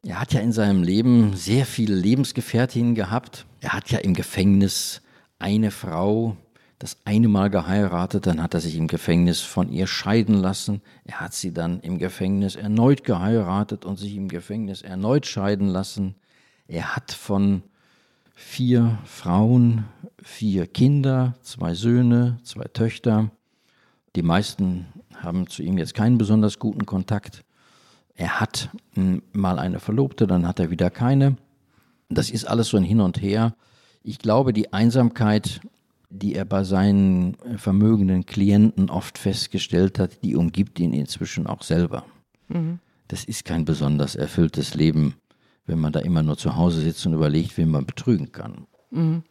Er hat ja in seinem Leben sehr viele Lebensgefährtinnen gehabt. Er hat ja im Gefängnis eine Frau das eine Mal geheiratet, dann hat er sich im Gefängnis von ihr scheiden lassen. Er hat sie dann im Gefängnis erneut geheiratet und sich im Gefängnis erneut scheiden lassen. Er hat von vier Frauen, vier Kinder, zwei Söhne, zwei Töchter. Die meisten haben zu ihm jetzt keinen besonders guten Kontakt. Er hat mal eine Verlobte, dann hat er wieder keine. Das ist alles so ein Hin und Her. Ich glaube, die Einsamkeit, die er bei seinen vermögenden Klienten oft festgestellt hat, die umgibt ihn inzwischen auch selber. Mhm. Das ist kein besonders erfülltes Leben wenn man da immer nur zu Hause sitzt und überlegt, wen man betrügen kann. Mhm.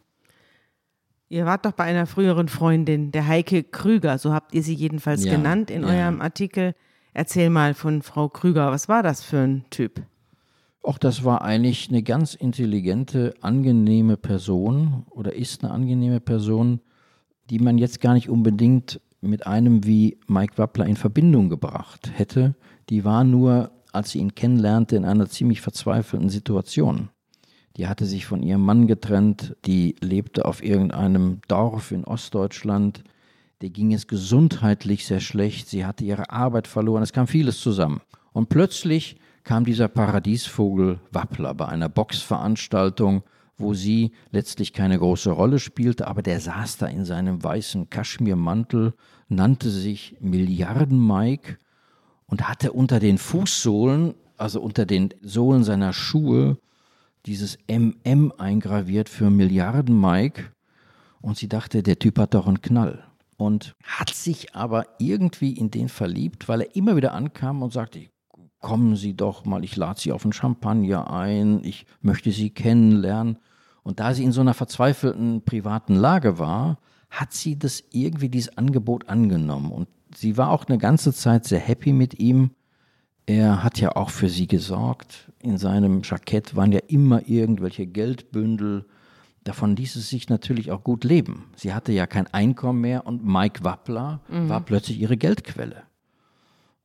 Ihr wart doch bei einer früheren Freundin, der Heike Krüger, so habt ihr sie jedenfalls ja, genannt in ja. eurem Artikel. Erzähl mal von Frau Krüger, was war das für ein Typ? Auch das war eigentlich eine ganz intelligente, angenehme Person oder ist eine angenehme Person, die man jetzt gar nicht unbedingt mit einem wie Mike Wappler in Verbindung gebracht hätte. Die war nur als sie ihn kennenlernte, in einer ziemlich verzweifelten Situation. Die hatte sich von ihrem Mann getrennt, die lebte auf irgendeinem Dorf in Ostdeutschland, der ging es gesundheitlich sehr schlecht, sie hatte ihre Arbeit verloren, es kam vieles zusammen. Und plötzlich kam dieser Paradiesvogel Wappler bei einer Boxveranstaltung, wo sie letztlich keine große Rolle spielte, aber der saß da in seinem weißen Kaschmirmantel, nannte sich Milliarden Mike und hatte unter den Fußsohlen, also unter den Sohlen seiner Schuhe, dieses MM eingraviert für Milliarden Mike. Und sie dachte, der Typ hat doch einen Knall. Und hat sich aber irgendwie in den verliebt, weil er immer wieder ankam und sagte, kommen Sie doch mal, ich lade Sie auf ein Champagner ein, ich möchte Sie kennenlernen. Und da sie in so einer verzweifelten privaten Lage war, hat sie das irgendwie dieses Angebot angenommen. Und sie war auch eine ganze Zeit sehr happy mit ihm. Er hat ja auch für sie gesorgt. In seinem Jackett waren ja immer irgendwelche Geldbündel. Davon ließ es sich natürlich auch gut leben. Sie hatte ja kein Einkommen mehr und Mike Wappler mhm. war plötzlich ihre Geldquelle.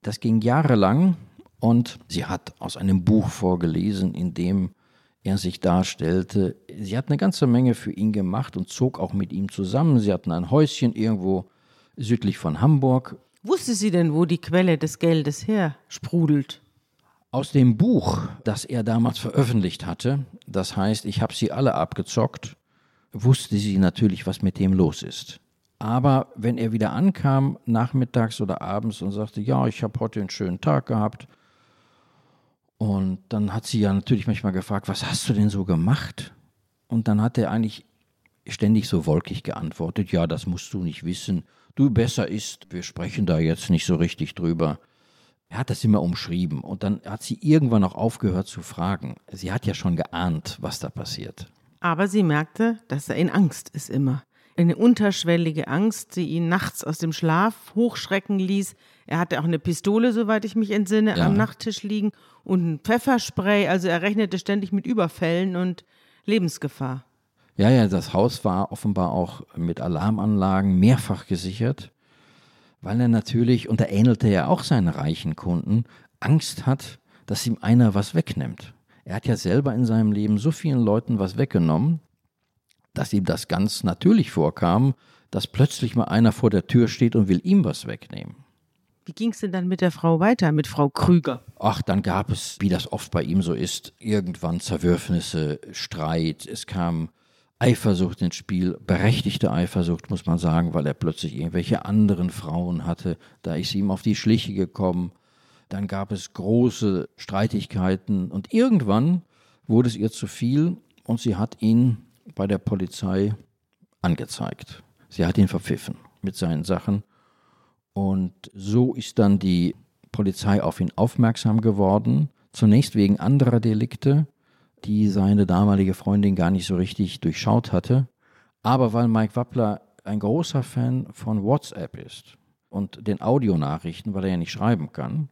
Das ging jahrelang und sie hat aus einem Buch vorgelesen, in dem er sich darstellte. Sie hat eine ganze Menge für ihn gemacht und zog auch mit ihm zusammen. Sie hatten ein Häuschen irgendwo südlich von Hamburg. Wusste sie denn, wo die Quelle des Geldes her sprudelt? Aus dem Buch, das er damals veröffentlicht hatte, das heißt, ich habe sie alle abgezockt, wusste sie natürlich, was mit dem los ist. Aber wenn er wieder ankam, nachmittags oder abends und sagte, ja, ich habe heute einen schönen Tag gehabt, und dann hat sie ja natürlich manchmal gefragt, was hast du denn so gemacht? Und dann hat er eigentlich ständig so wolkig geantwortet, ja, das musst du nicht wissen. Du besser ist, wir sprechen da jetzt nicht so richtig drüber. Er hat das immer umschrieben und dann hat sie irgendwann auch aufgehört zu fragen. Sie hat ja schon geahnt, was da passiert. Aber sie merkte, dass er in Angst ist immer. Eine unterschwellige Angst, die ihn nachts aus dem Schlaf hochschrecken ließ. Er hatte auch eine Pistole, soweit ich mich entsinne, ja. am Nachttisch liegen und ein Pfefferspray. Also er rechnete ständig mit Überfällen und Lebensgefahr. Ja, ja, das Haus war offenbar auch mit Alarmanlagen mehrfach gesichert, weil er natürlich, und da ähnelte er auch seinen reichen Kunden, Angst hat, dass ihm einer was wegnimmt. Er hat ja selber in seinem Leben so vielen Leuten was weggenommen, dass ihm das ganz natürlich vorkam, dass plötzlich mal einer vor der Tür steht und will ihm was wegnehmen. Wie ging es denn dann mit der Frau weiter, mit Frau Krüger? Ach, dann gab es, wie das oft bei ihm so ist, irgendwann Zerwürfnisse, Streit. Es kam Eifersucht ins Spiel, berechtigte Eifersucht, muss man sagen, weil er plötzlich irgendwelche anderen Frauen hatte. Da ist ihm auf die Schliche gekommen. Dann gab es große Streitigkeiten und irgendwann wurde es ihr zu viel und sie hat ihn bei der Polizei angezeigt. Sie hat ihn verpfiffen mit seinen Sachen. Und so ist dann die Polizei auf ihn aufmerksam geworden. Zunächst wegen anderer Delikte, die seine damalige Freundin gar nicht so richtig durchschaut hatte. Aber weil Mike Wappler ein großer Fan von WhatsApp ist und den Audionachrichten, weil er ja nicht schreiben kann,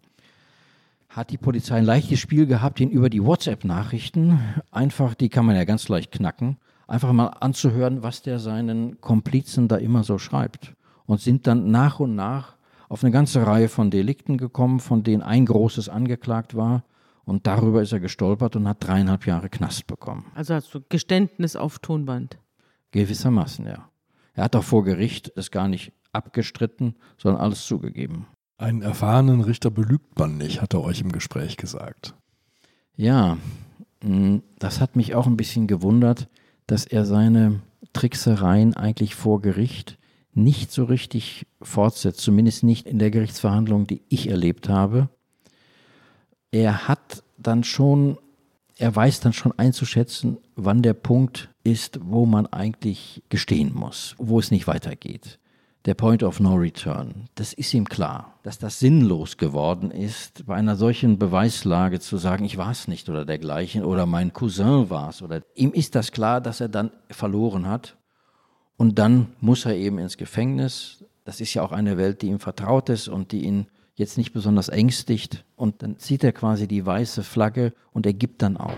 hat die Polizei ein leichtes Spiel gehabt, ihn über die WhatsApp-Nachrichten einfach, die kann man ja ganz leicht knacken, einfach mal anzuhören, was der seinen Komplizen da immer so schreibt. Und sind dann nach und nach auf eine ganze Reihe von Delikten gekommen, von denen ein großes angeklagt war. Und darüber ist er gestolpert und hat dreieinhalb Jahre Knast bekommen. Also hast du Geständnis auf Tonband? Gewissermaßen, ja. Er hat auch vor Gericht es gar nicht abgestritten, sondern alles zugegeben. Einen erfahrenen Richter belügt man nicht, hat er euch im Gespräch gesagt. Ja, mm, das hat mich auch ein bisschen gewundert, dass er seine Tricksereien eigentlich vor Gericht nicht so richtig fortsetzt, zumindest nicht in der Gerichtsverhandlung, die ich erlebt habe. Er hat dann schon, er weiß dann schon einzuschätzen, wann der Punkt ist, wo man eigentlich gestehen muss, wo es nicht weitergeht der Point of No Return. Das ist ihm klar, dass das sinnlos geworden ist, bei einer solchen Beweislage zu sagen, ich war es nicht oder dergleichen oder mein Cousin war es oder ihm ist das klar, dass er dann verloren hat und dann muss er eben ins Gefängnis. Das ist ja auch eine Welt, die ihm vertraut ist und die ihn jetzt nicht besonders ängstigt und dann zieht er quasi die weiße Flagge und er gibt dann auf.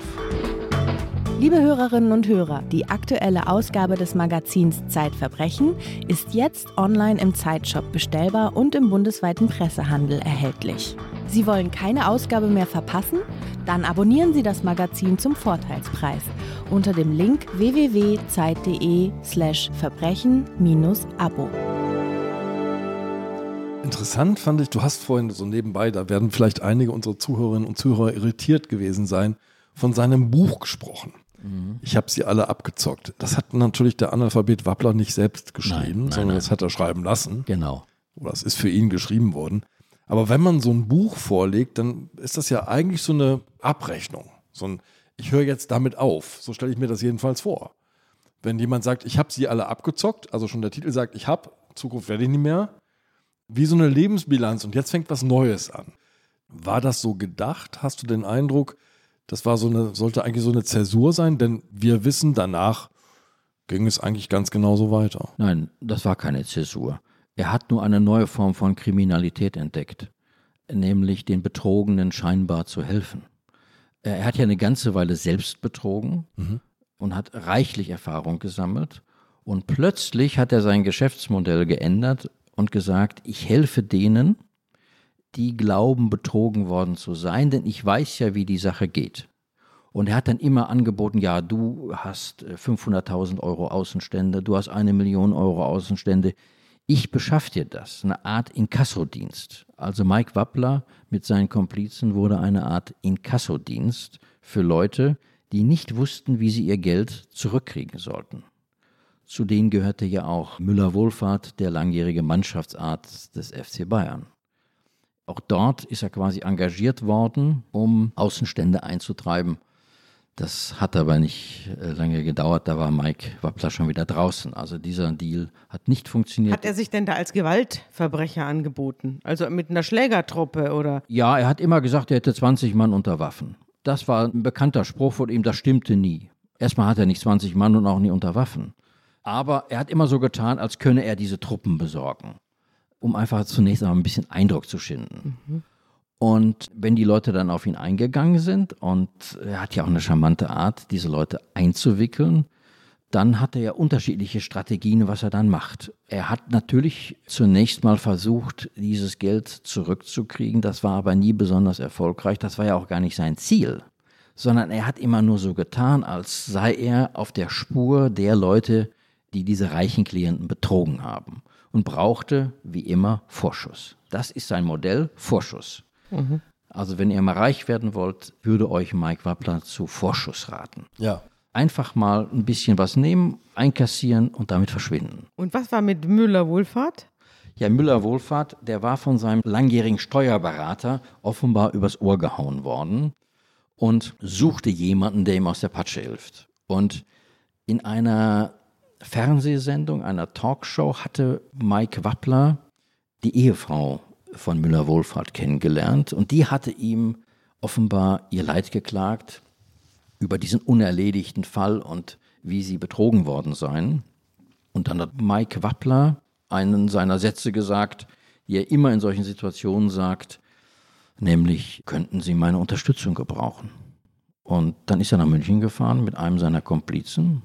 Liebe Hörerinnen und Hörer, die aktuelle Ausgabe des Magazins Zeitverbrechen ist jetzt online im Zeitshop bestellbar und im bundesweiten Pressehandel erhältlich. Sie wollen keine Ausgabe mehr verpassen? Dann abonnieren Sie das Magazin zum Vorteilspreis unter dem Link www.zeit.de/slash verbrechen-abo. Interessant fand ich, du hast vorhin so nebenbei, da werden vielleicht einige unserer Zuhörerinnen und Zuhörer irritiert gewesen sein, von seinem Buch gesprochen. Mhm. Ich habe sie alle abgezockt. Das hat natürlich der Analphabet Wappler nicht selbst geschrieben, nein, nein, sondern nein. das hat er schreiben lassen. Genau. Oder es ist für ihn geschrieben worden. Aber wenn man so ein Buch vorlegt, dann ist das ja eigentlich so eine Abrechnung. So ein, ich höre jetzt damit auf. So stelle ich mir das jedenfalls vor. Wenn jemand sagt, ich habe sie alle abgezockt, also schon der Titel sagt, ich habe, Zukunft werde ich nicht mehr, wie so eine Lebensbilanz und jetzt fängt was Neues an. War das so gedacht? Hast du den Eindruck, das war so eine, sollte eigentlich so eine Zäsur sein, denn wir wissen, danach ging es eigentlich ganz genauso weiter. Nein, das war keine Zäsur. Er hat nur eine neue Form von Kriminalität entdeckt, nämlich den Betrogenen scheinbar zu helfen. Er hat ja eine ganze Weile selbst betrogen mhm. und hat reichlich Erfahrung gesammelt. Und plötzlich hat er sein Geschäftsmodell geändert und gesagt, ich helfe denen, die glauben, betrogen worden zu sein, denn ich weiß ja, wie die Sache geht. Und er hat dann immer angeboten, ja, du hast 500.000 äh, Euro Außenstände, du hast eine Million Euro Außenstände. Ich beschaff dir das, eine Art Inkassodienst. Also Mike Wappler mit seinen Komplizen wurde eine Art Inkassodienst für Leute, die nicht wussten, wie sie ihr Geld zurückkriegen sollten. Zu denen gehörte ja auch Müller-Wohlfahrt, der langjährige Mannschaftsarzt des FC Bayern. Auch dort ist er quasi engagiert worden, um Außenstände einzutreiben. Das hat aber nicht äh, lange gedauert, da war Mike Wappler schon wieder draußen. Also dieser Deal hat nicht funktioniert. Hat er sich denn da als Gewaltverbrecher angeboten? Also mit einer Schlägertruppe oder? Ja, er hat immer gesagt, er hätte 20 Mann unter Waffen. Das war ein bekannter Spruch von ihm, das stimmte nie. Erstmal hat er nicht 20 Mann und auch nie unter Waffen. Aber er hat immer so getan, als könne er diese Truppen besorgen um einfach zunächst einmal ein bisschen Eindruck zu schinden. Mhm. Und wenn die Leute dann auf ihn eingegangen sind, und er hat ja auch eine charmante Art, diese Leute einzuwickeln, dann hat er ja unterschiedliche Strategien, was er dann macht. Er hat natürlich zunächst mal versucht, dieses Geld zurückzukriegen. Das war aber nie besonders erfolgreich. Das war ja auch gar nicht sein Ziel, sondern er hat immer nur so getan, als sei er auf der Spur der Leute, die diese reichen Klienten betrogen haben und brauchte, wie immer, Vorschuss. Das ist sein Modell, Vorschuss. Mhm. Also wenn ihr mal reich werden wollt, würde euch Mike Wappler zu Vorschuss raten. Ja. Einfach mal ein bisschen was nehmen, einkassieren und damit verschwinden. Und was war mit Müller Wohlfahrt? Ja, Müller Wohlfahrt, der war von seinem langjährigen Steuerberater offenbar übers Ohr gehauen worden und suchte jemanden, der ihm aus der Patsche hilft. Und in einer Fernsehsendung, einer Talkshow, hatte Mike Wappler die Ehefrau von Müller-Wohlfahrt kennengelernt und die hatte ihm offenbar ihr Leid geklagt über diesen unerledigten Fall und wie sie betrogen worden seien. Und dann hat Mike Wappler einen seiner Sätze gesagt, die er immer in solchen Situationen sagt, nämlich könnten Sie meine Unterstützung gebrauchen. Und dann ist er nach München gefahren mit einem seiner Komplizen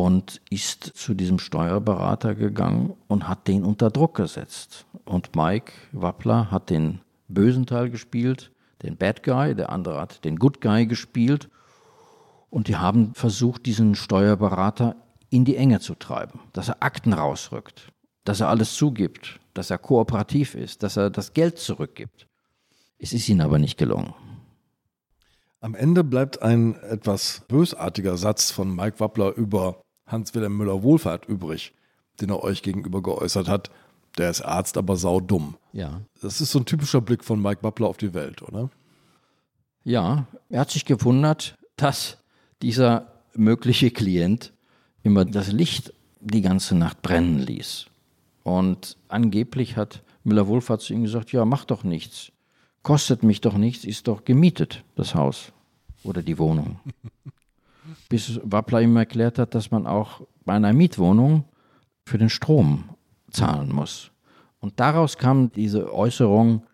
und ist zu diesem Steuerberater gegangen und hat den unter Druck gesetzt. Und Mike Wappler hat den bösen Teil gespielt, den Bad Guy, der andere hat den Good Guy gespielt. Und die haben versucht, diesen Steuerberater in die Enge zu treiben, dass er Akten rausrückt, dass er alles zugibt, dass er kooperativ ist, dass er das Geld zurückgibt. Es ist ihnen aber nicht gelungen. Am Ende bleibt ein etwas bösartiger Satz von Mike Wappler über Hans-Wilhelm Müller-Wohlfahrt übrig, den er euch gegenüber geäußert hat. Der ist Arzt, aber saudumm. Ja. Das ist so ein typischer Blick von Mike Wappler auf die Welt, oder? Ja, er hat sich gewundert, dass dieser mögliche Klient immer das Licht die ganze Nacht brennen ließ. Und angeblich hat Müller-Wohlfahrt zu ihm gesagt, ja, mach doch nichts. Kostet mich doch nichts, ist doch gemietet, das Haus oder die Wohnung. bis Wappler ihm erklärt hat, dass man auch bei einer Mietwohnung für den Strom zahlen muss. Und daraus kam diese Äußerung,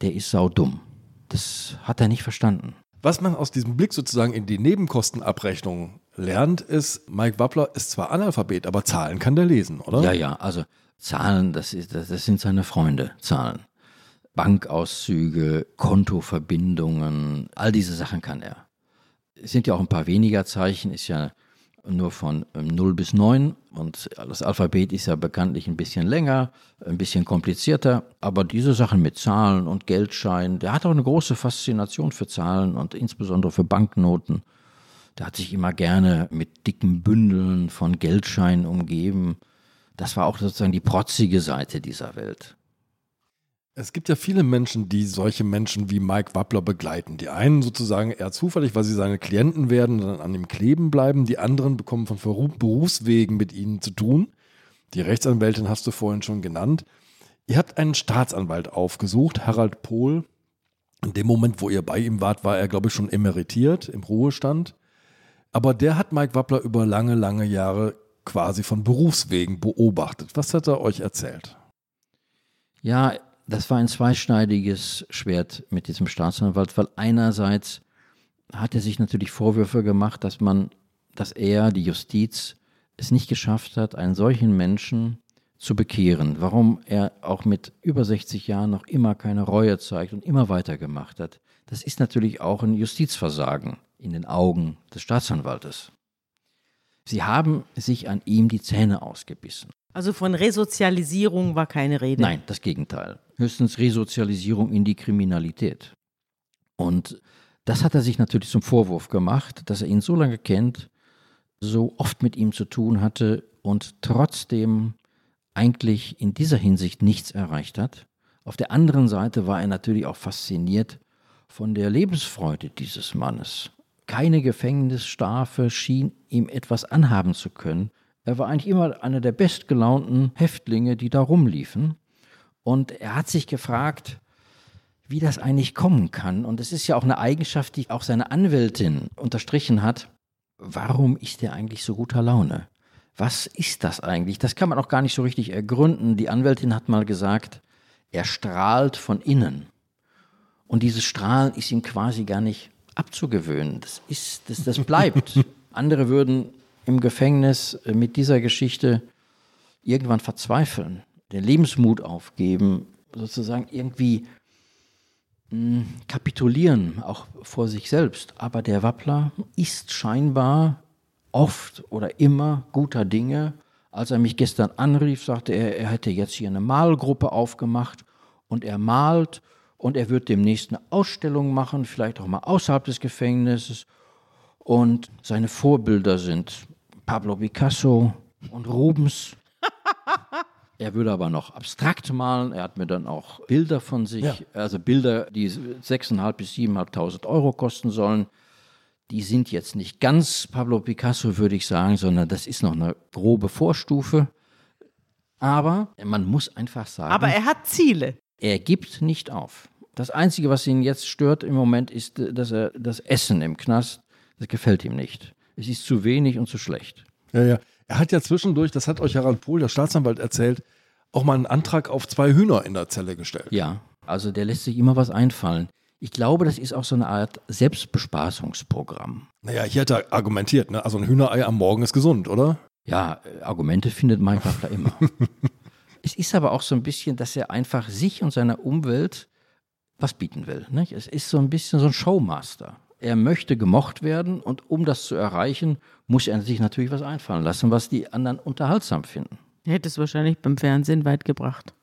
der ist saudumm. Das hat er nicht verstanden. Was man aus diesem Blick sozusagen in die Nebenkostenabrechnung lernt, ist, Mike Wappler ist zwar Analphabet, aber Zahlen kann der lesen, oder? Ja, ja, also Zahlen, das, ist, das, das sind seine Freunde, Zahlen. Bankauszüge, Kontoverbindungen, all diese Sachen kann er. Es sind ja auch ein paar weniger Zeichen, ist ja nur von 0 ähm, bis 9 und das Alphabet ist ja bekanntlich ein bisschen länger, ein bisschen komplizierter, aber diese Sachen mit Zahlen und Geldscheinen, der hat auch eine große Faszination für Zahlen und insbesondere für Banknoten. Der hat sich immer gerne mit dicken Bündeln von Geldscheinen umgeben. Das war auch sozusagen die protzige Seite dieser Welt. Es gibt ja viele Menschen, die solche Menschen wie Mike Wappler begleiten. Die einen sozusagen eher zufällig, weil sie seine Klienten werden und dann an ihm kleben bleiben. Die anderen bekommen von Berufswegen mit ihnen zu tun. Die Rechtsanwältin hast du vorhin schon genannt. Ihr habt einen Staatsanwalt aufgesucht, Harald Pohl. In dem Moment, wo ihr bei ihm wart, war er, glaube ich, schon emeritiert, im Ruhestand. Aber der hat Mike Wappler über lange, lange Jahre quasi von Berufswegen beobachtet. Was hat er euch erzählt? Ja, das war ein zweischneidiges Schwert mit diesem Staatsanwalt, weil einerseits hat er sich natürlich Vorwürfe gemacht, dass man, dass er, die Justiz, es nicht geschafft hat, einen solchen Menschen zu bekehren. Warum er auch mit über 60 Jahren noch immer keine Reue zeigt und immer weitergemacht hat. Das ist natürlich auch ein Justizversagen in den Augen des Staatsanwaltes. Sie haben sich an ihm die Zähne ausgebissen. Also von Resozialisierung war keine Rede. Nein, das Gegenteil. Höchstens Resozialisierung in die Kriminalität. Und das hat er sich natürlich zum Vorwurf gemacht, dass er ihn so lange kennt, so oft mit ihm zu tun hatte und trotzdem eigentlich in dieser Hinsicht nichts erreicht hat. Auf der anderen Seite war er natürlich auch fasziniert von der Lebensfreude dieses Mannes. Keine Gefängnisstrafe schien ihm etwas anhaben zu können. Er war eigentlich immer einer der bestgelaunten Häftlinge, die da rumliefen. Und er hat sich gefragt, wie das eigentlich kommen kann. Und es ist ja auch eine Eigenschaft, die auch seine Anwältin unterstrichen hat. Warum ist er eigentlich so guter Laune? Was ist das eigentlich? Das kann man auch gar nicht so richtig ergründen. Die Anwältin hat mal gesagt, er strahlt von innen. Und dieses Strahlen ist ihm quasi gar nicht abzugewöhnen. Das, ist, das, das bleibt. Andere würden im Gefängnis äh, mit dieser Geschichte irgendwann verzweifeln, den Lebensmut aufgeben, sozusagen irgendwie hm, kapitulieren, auch vor sich selbst. Aber der Wappler ist scheinbar oft oder immer guter Dinge. Als er mich gestern anrief, sagte er, er hätte jetzt hier eine Malgruppe aufgemacht und er malt und er wird demnächst eine Ausstellung machen, vielleicht auch mal außerhalb des Gefängnisses. Und seine Vorbilder sind Pablo Picasso und Rubens. Er würde aber noch abstrakt malen. Er hat mir dann auch Bilder von sich, ja. also Bilder, die 6.500 bis 7.500 Euro kosten sollen. Die sind jetzt nicht ganz Pablo Picasso, würde ich sagen, sondern das ist noch eine grobe Vorstufe. Aber man muss einfach sagen. Aber er hat Ziele. Er gibt nicht auf. Das Einzige, was ihn jetzt stört im Moment, ist, dass er das Essen im Knast, das gefällt ihm nicht. Es ist zu wenig und zu schlecht. Ja, ja. Er hat ja zwischendurch, das hat euch Harald Pohl, der Staatsanwalt, erzählt, auch mal einen Antrag auf zwei Hühner in der Zelle gestellt. Ja, also der lässt sich immer was einfallen. Ich glaube, das ist auch so eine Art Selbstbespaßungsprogramm. Naja, hier hat er argumentiert, ne? also ein Hühnerei am Morgen ist gesund, oder? Ja, äh, Argumente findet Mike Waffler immer. es ist aber auch so ein bisschen, dass er einfach sich und seiner Umwelt was bieten will. Nicht? Es ist so ein bisschen so ein Showmaster. Er möchte gemocht werden und um das zu erreichen, muss er sich natürlich was einfallen lassen, was die anderen unterhaltsam finden. Er hätte es wahrscheinlich beim Fernsehen weit gebracht.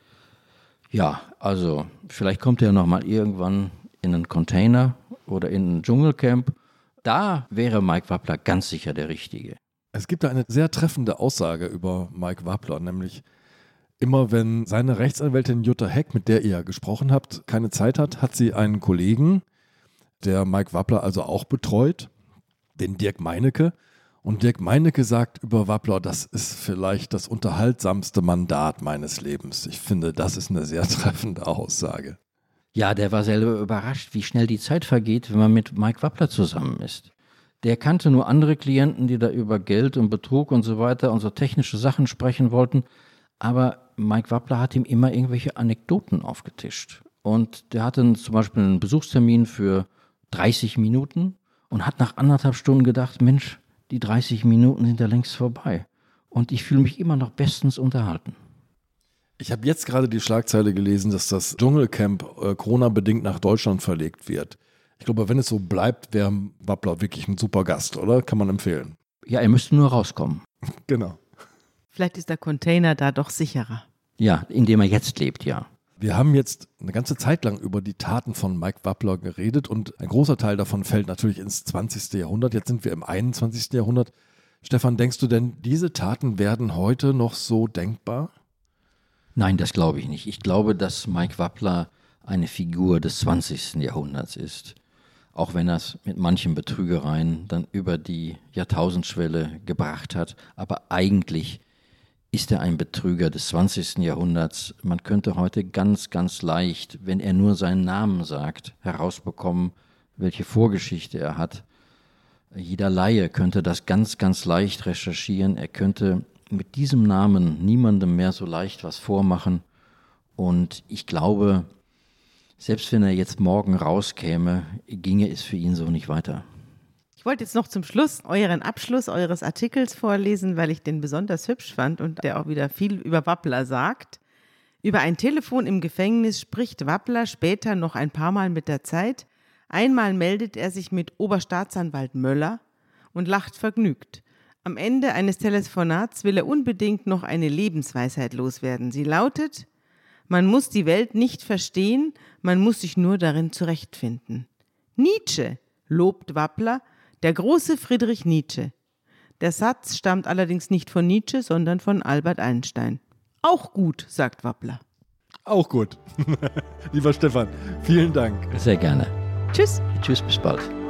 Ja, also vielleicht kommt er noch mal irgendwann in einen Container oder in ein Dschungelcamp. Da wäre Mike Wappler ganz sicher der Richtige. Es gibt da eine sehr treffende Aussage über Mike Wappler, nämlich immer wenn seine Rechtsanwältin Jutta Heck, mit der ihr ja gesprochen habt, keine Zeit hat, hat sie einen Kollegen, der Mike Wappler also auch betreut, den Dirk Meinecke. Und Dirk Meinecke sagt über Wappler, das ist vielleicht das unterhaltsamste Mandat meines Lebens. Ich finde, das ist eine sehr treffende Aussage. Ja, der war selber überrascht, wie schnell die Zeit vergeht, wenn man mit Mike Wappler zusammen ist. Der kannte nur andere Klienten, die da über Geld und Betrug und so weiter und so technische Sachen sprechen wollten. Aber Mike Wappler hat ihm immer irgendwelche Anekdoten aufgetischt. Und der hatte zum Beispiel einen Besuchstermin für 30 Minuten und hat nach anderthalb Stunden gedacht, Mensch, die 30 Minuten sind ja längst vorbei. Und ich fühle mich immer noch bestens unterhalten. Ich habe jetzt gerade die Schlagzeile gelesen, dass das Dschungelcamp äh, Corona-bedingt nach Deutschland verlegt wird. Ich glaube, wenn es so bleibt, wäre Wappler wirklich ein super Gast, oder? Kann man empfehlen. Ja, er müsste nur rauskommen. Genau. Vielleicht ist der Container da doch sicherer. Ja, in dem er jetzt lebt, ja. Wir haben jetzt eine ganze Zeit lang über die Taten von Mike Wappler geredet und ein großer Teil davon fällt natürlich ins 20. Jahrhundert. Jetzt sind wir im 21. Jahrhundert. Stefan, denkst du denn, diese Taten werden heute noch so denkbar? Nein, das glaube ich nicht. Ich glaube, dass Mike Wappler eine Figur des 20. Jahrhunderts ist. Auch wenn er es mit manchen Betrügereien dann über die Jahrtausendschwelle gebracht hat. Aber eigentlich ist er ein Betrüger des 20. Jahrhunderts. Man könnte heute ganz, ganz leicht, wenn er nur seinen Namen sagt, herausbekommen, welche Vorgeschichte er hat. Jeder Laie könnte das ganz, ganz leicht recherchieren. Er könnte mit diesem Namen niemandem mehr so leicht was vormachen. Und ich glaube, selbst wenn er jetzt morgen rauskäme, ginge es für ihn so nicht weiter. Ich wollte jetzt noch zum Schluss euren Abschluss eures Artikels vorlesen, weil ich den besonders hübsch fand und der auch wieder viel über Wappler sagt. Über ein Telefon im Gefängnis spricht Wappler später noch ein paar Mal mit der Zeit. Einmal meldet er sich mit Oberstaatsanwalt Möller und lacht vergnügt. Am Ende eines Telefonats will er unbedingt noch eine Lebensweisheit loswerden. Sie lautet, man muss die Welt nicht verstehen, man muss sich nur darin zurechtfinden. Nietzsche lobt Wappler, der große Friedrich Nietzsche. Der Satz stammt allerdings nicht von Nietzsche, sondern von Albert Einstein. Auch gut, sagt Wappler. Auch gut. Lieber Stefan, vielen Dank. Sehr gerne. Tschüss. Tschüss, bis bald.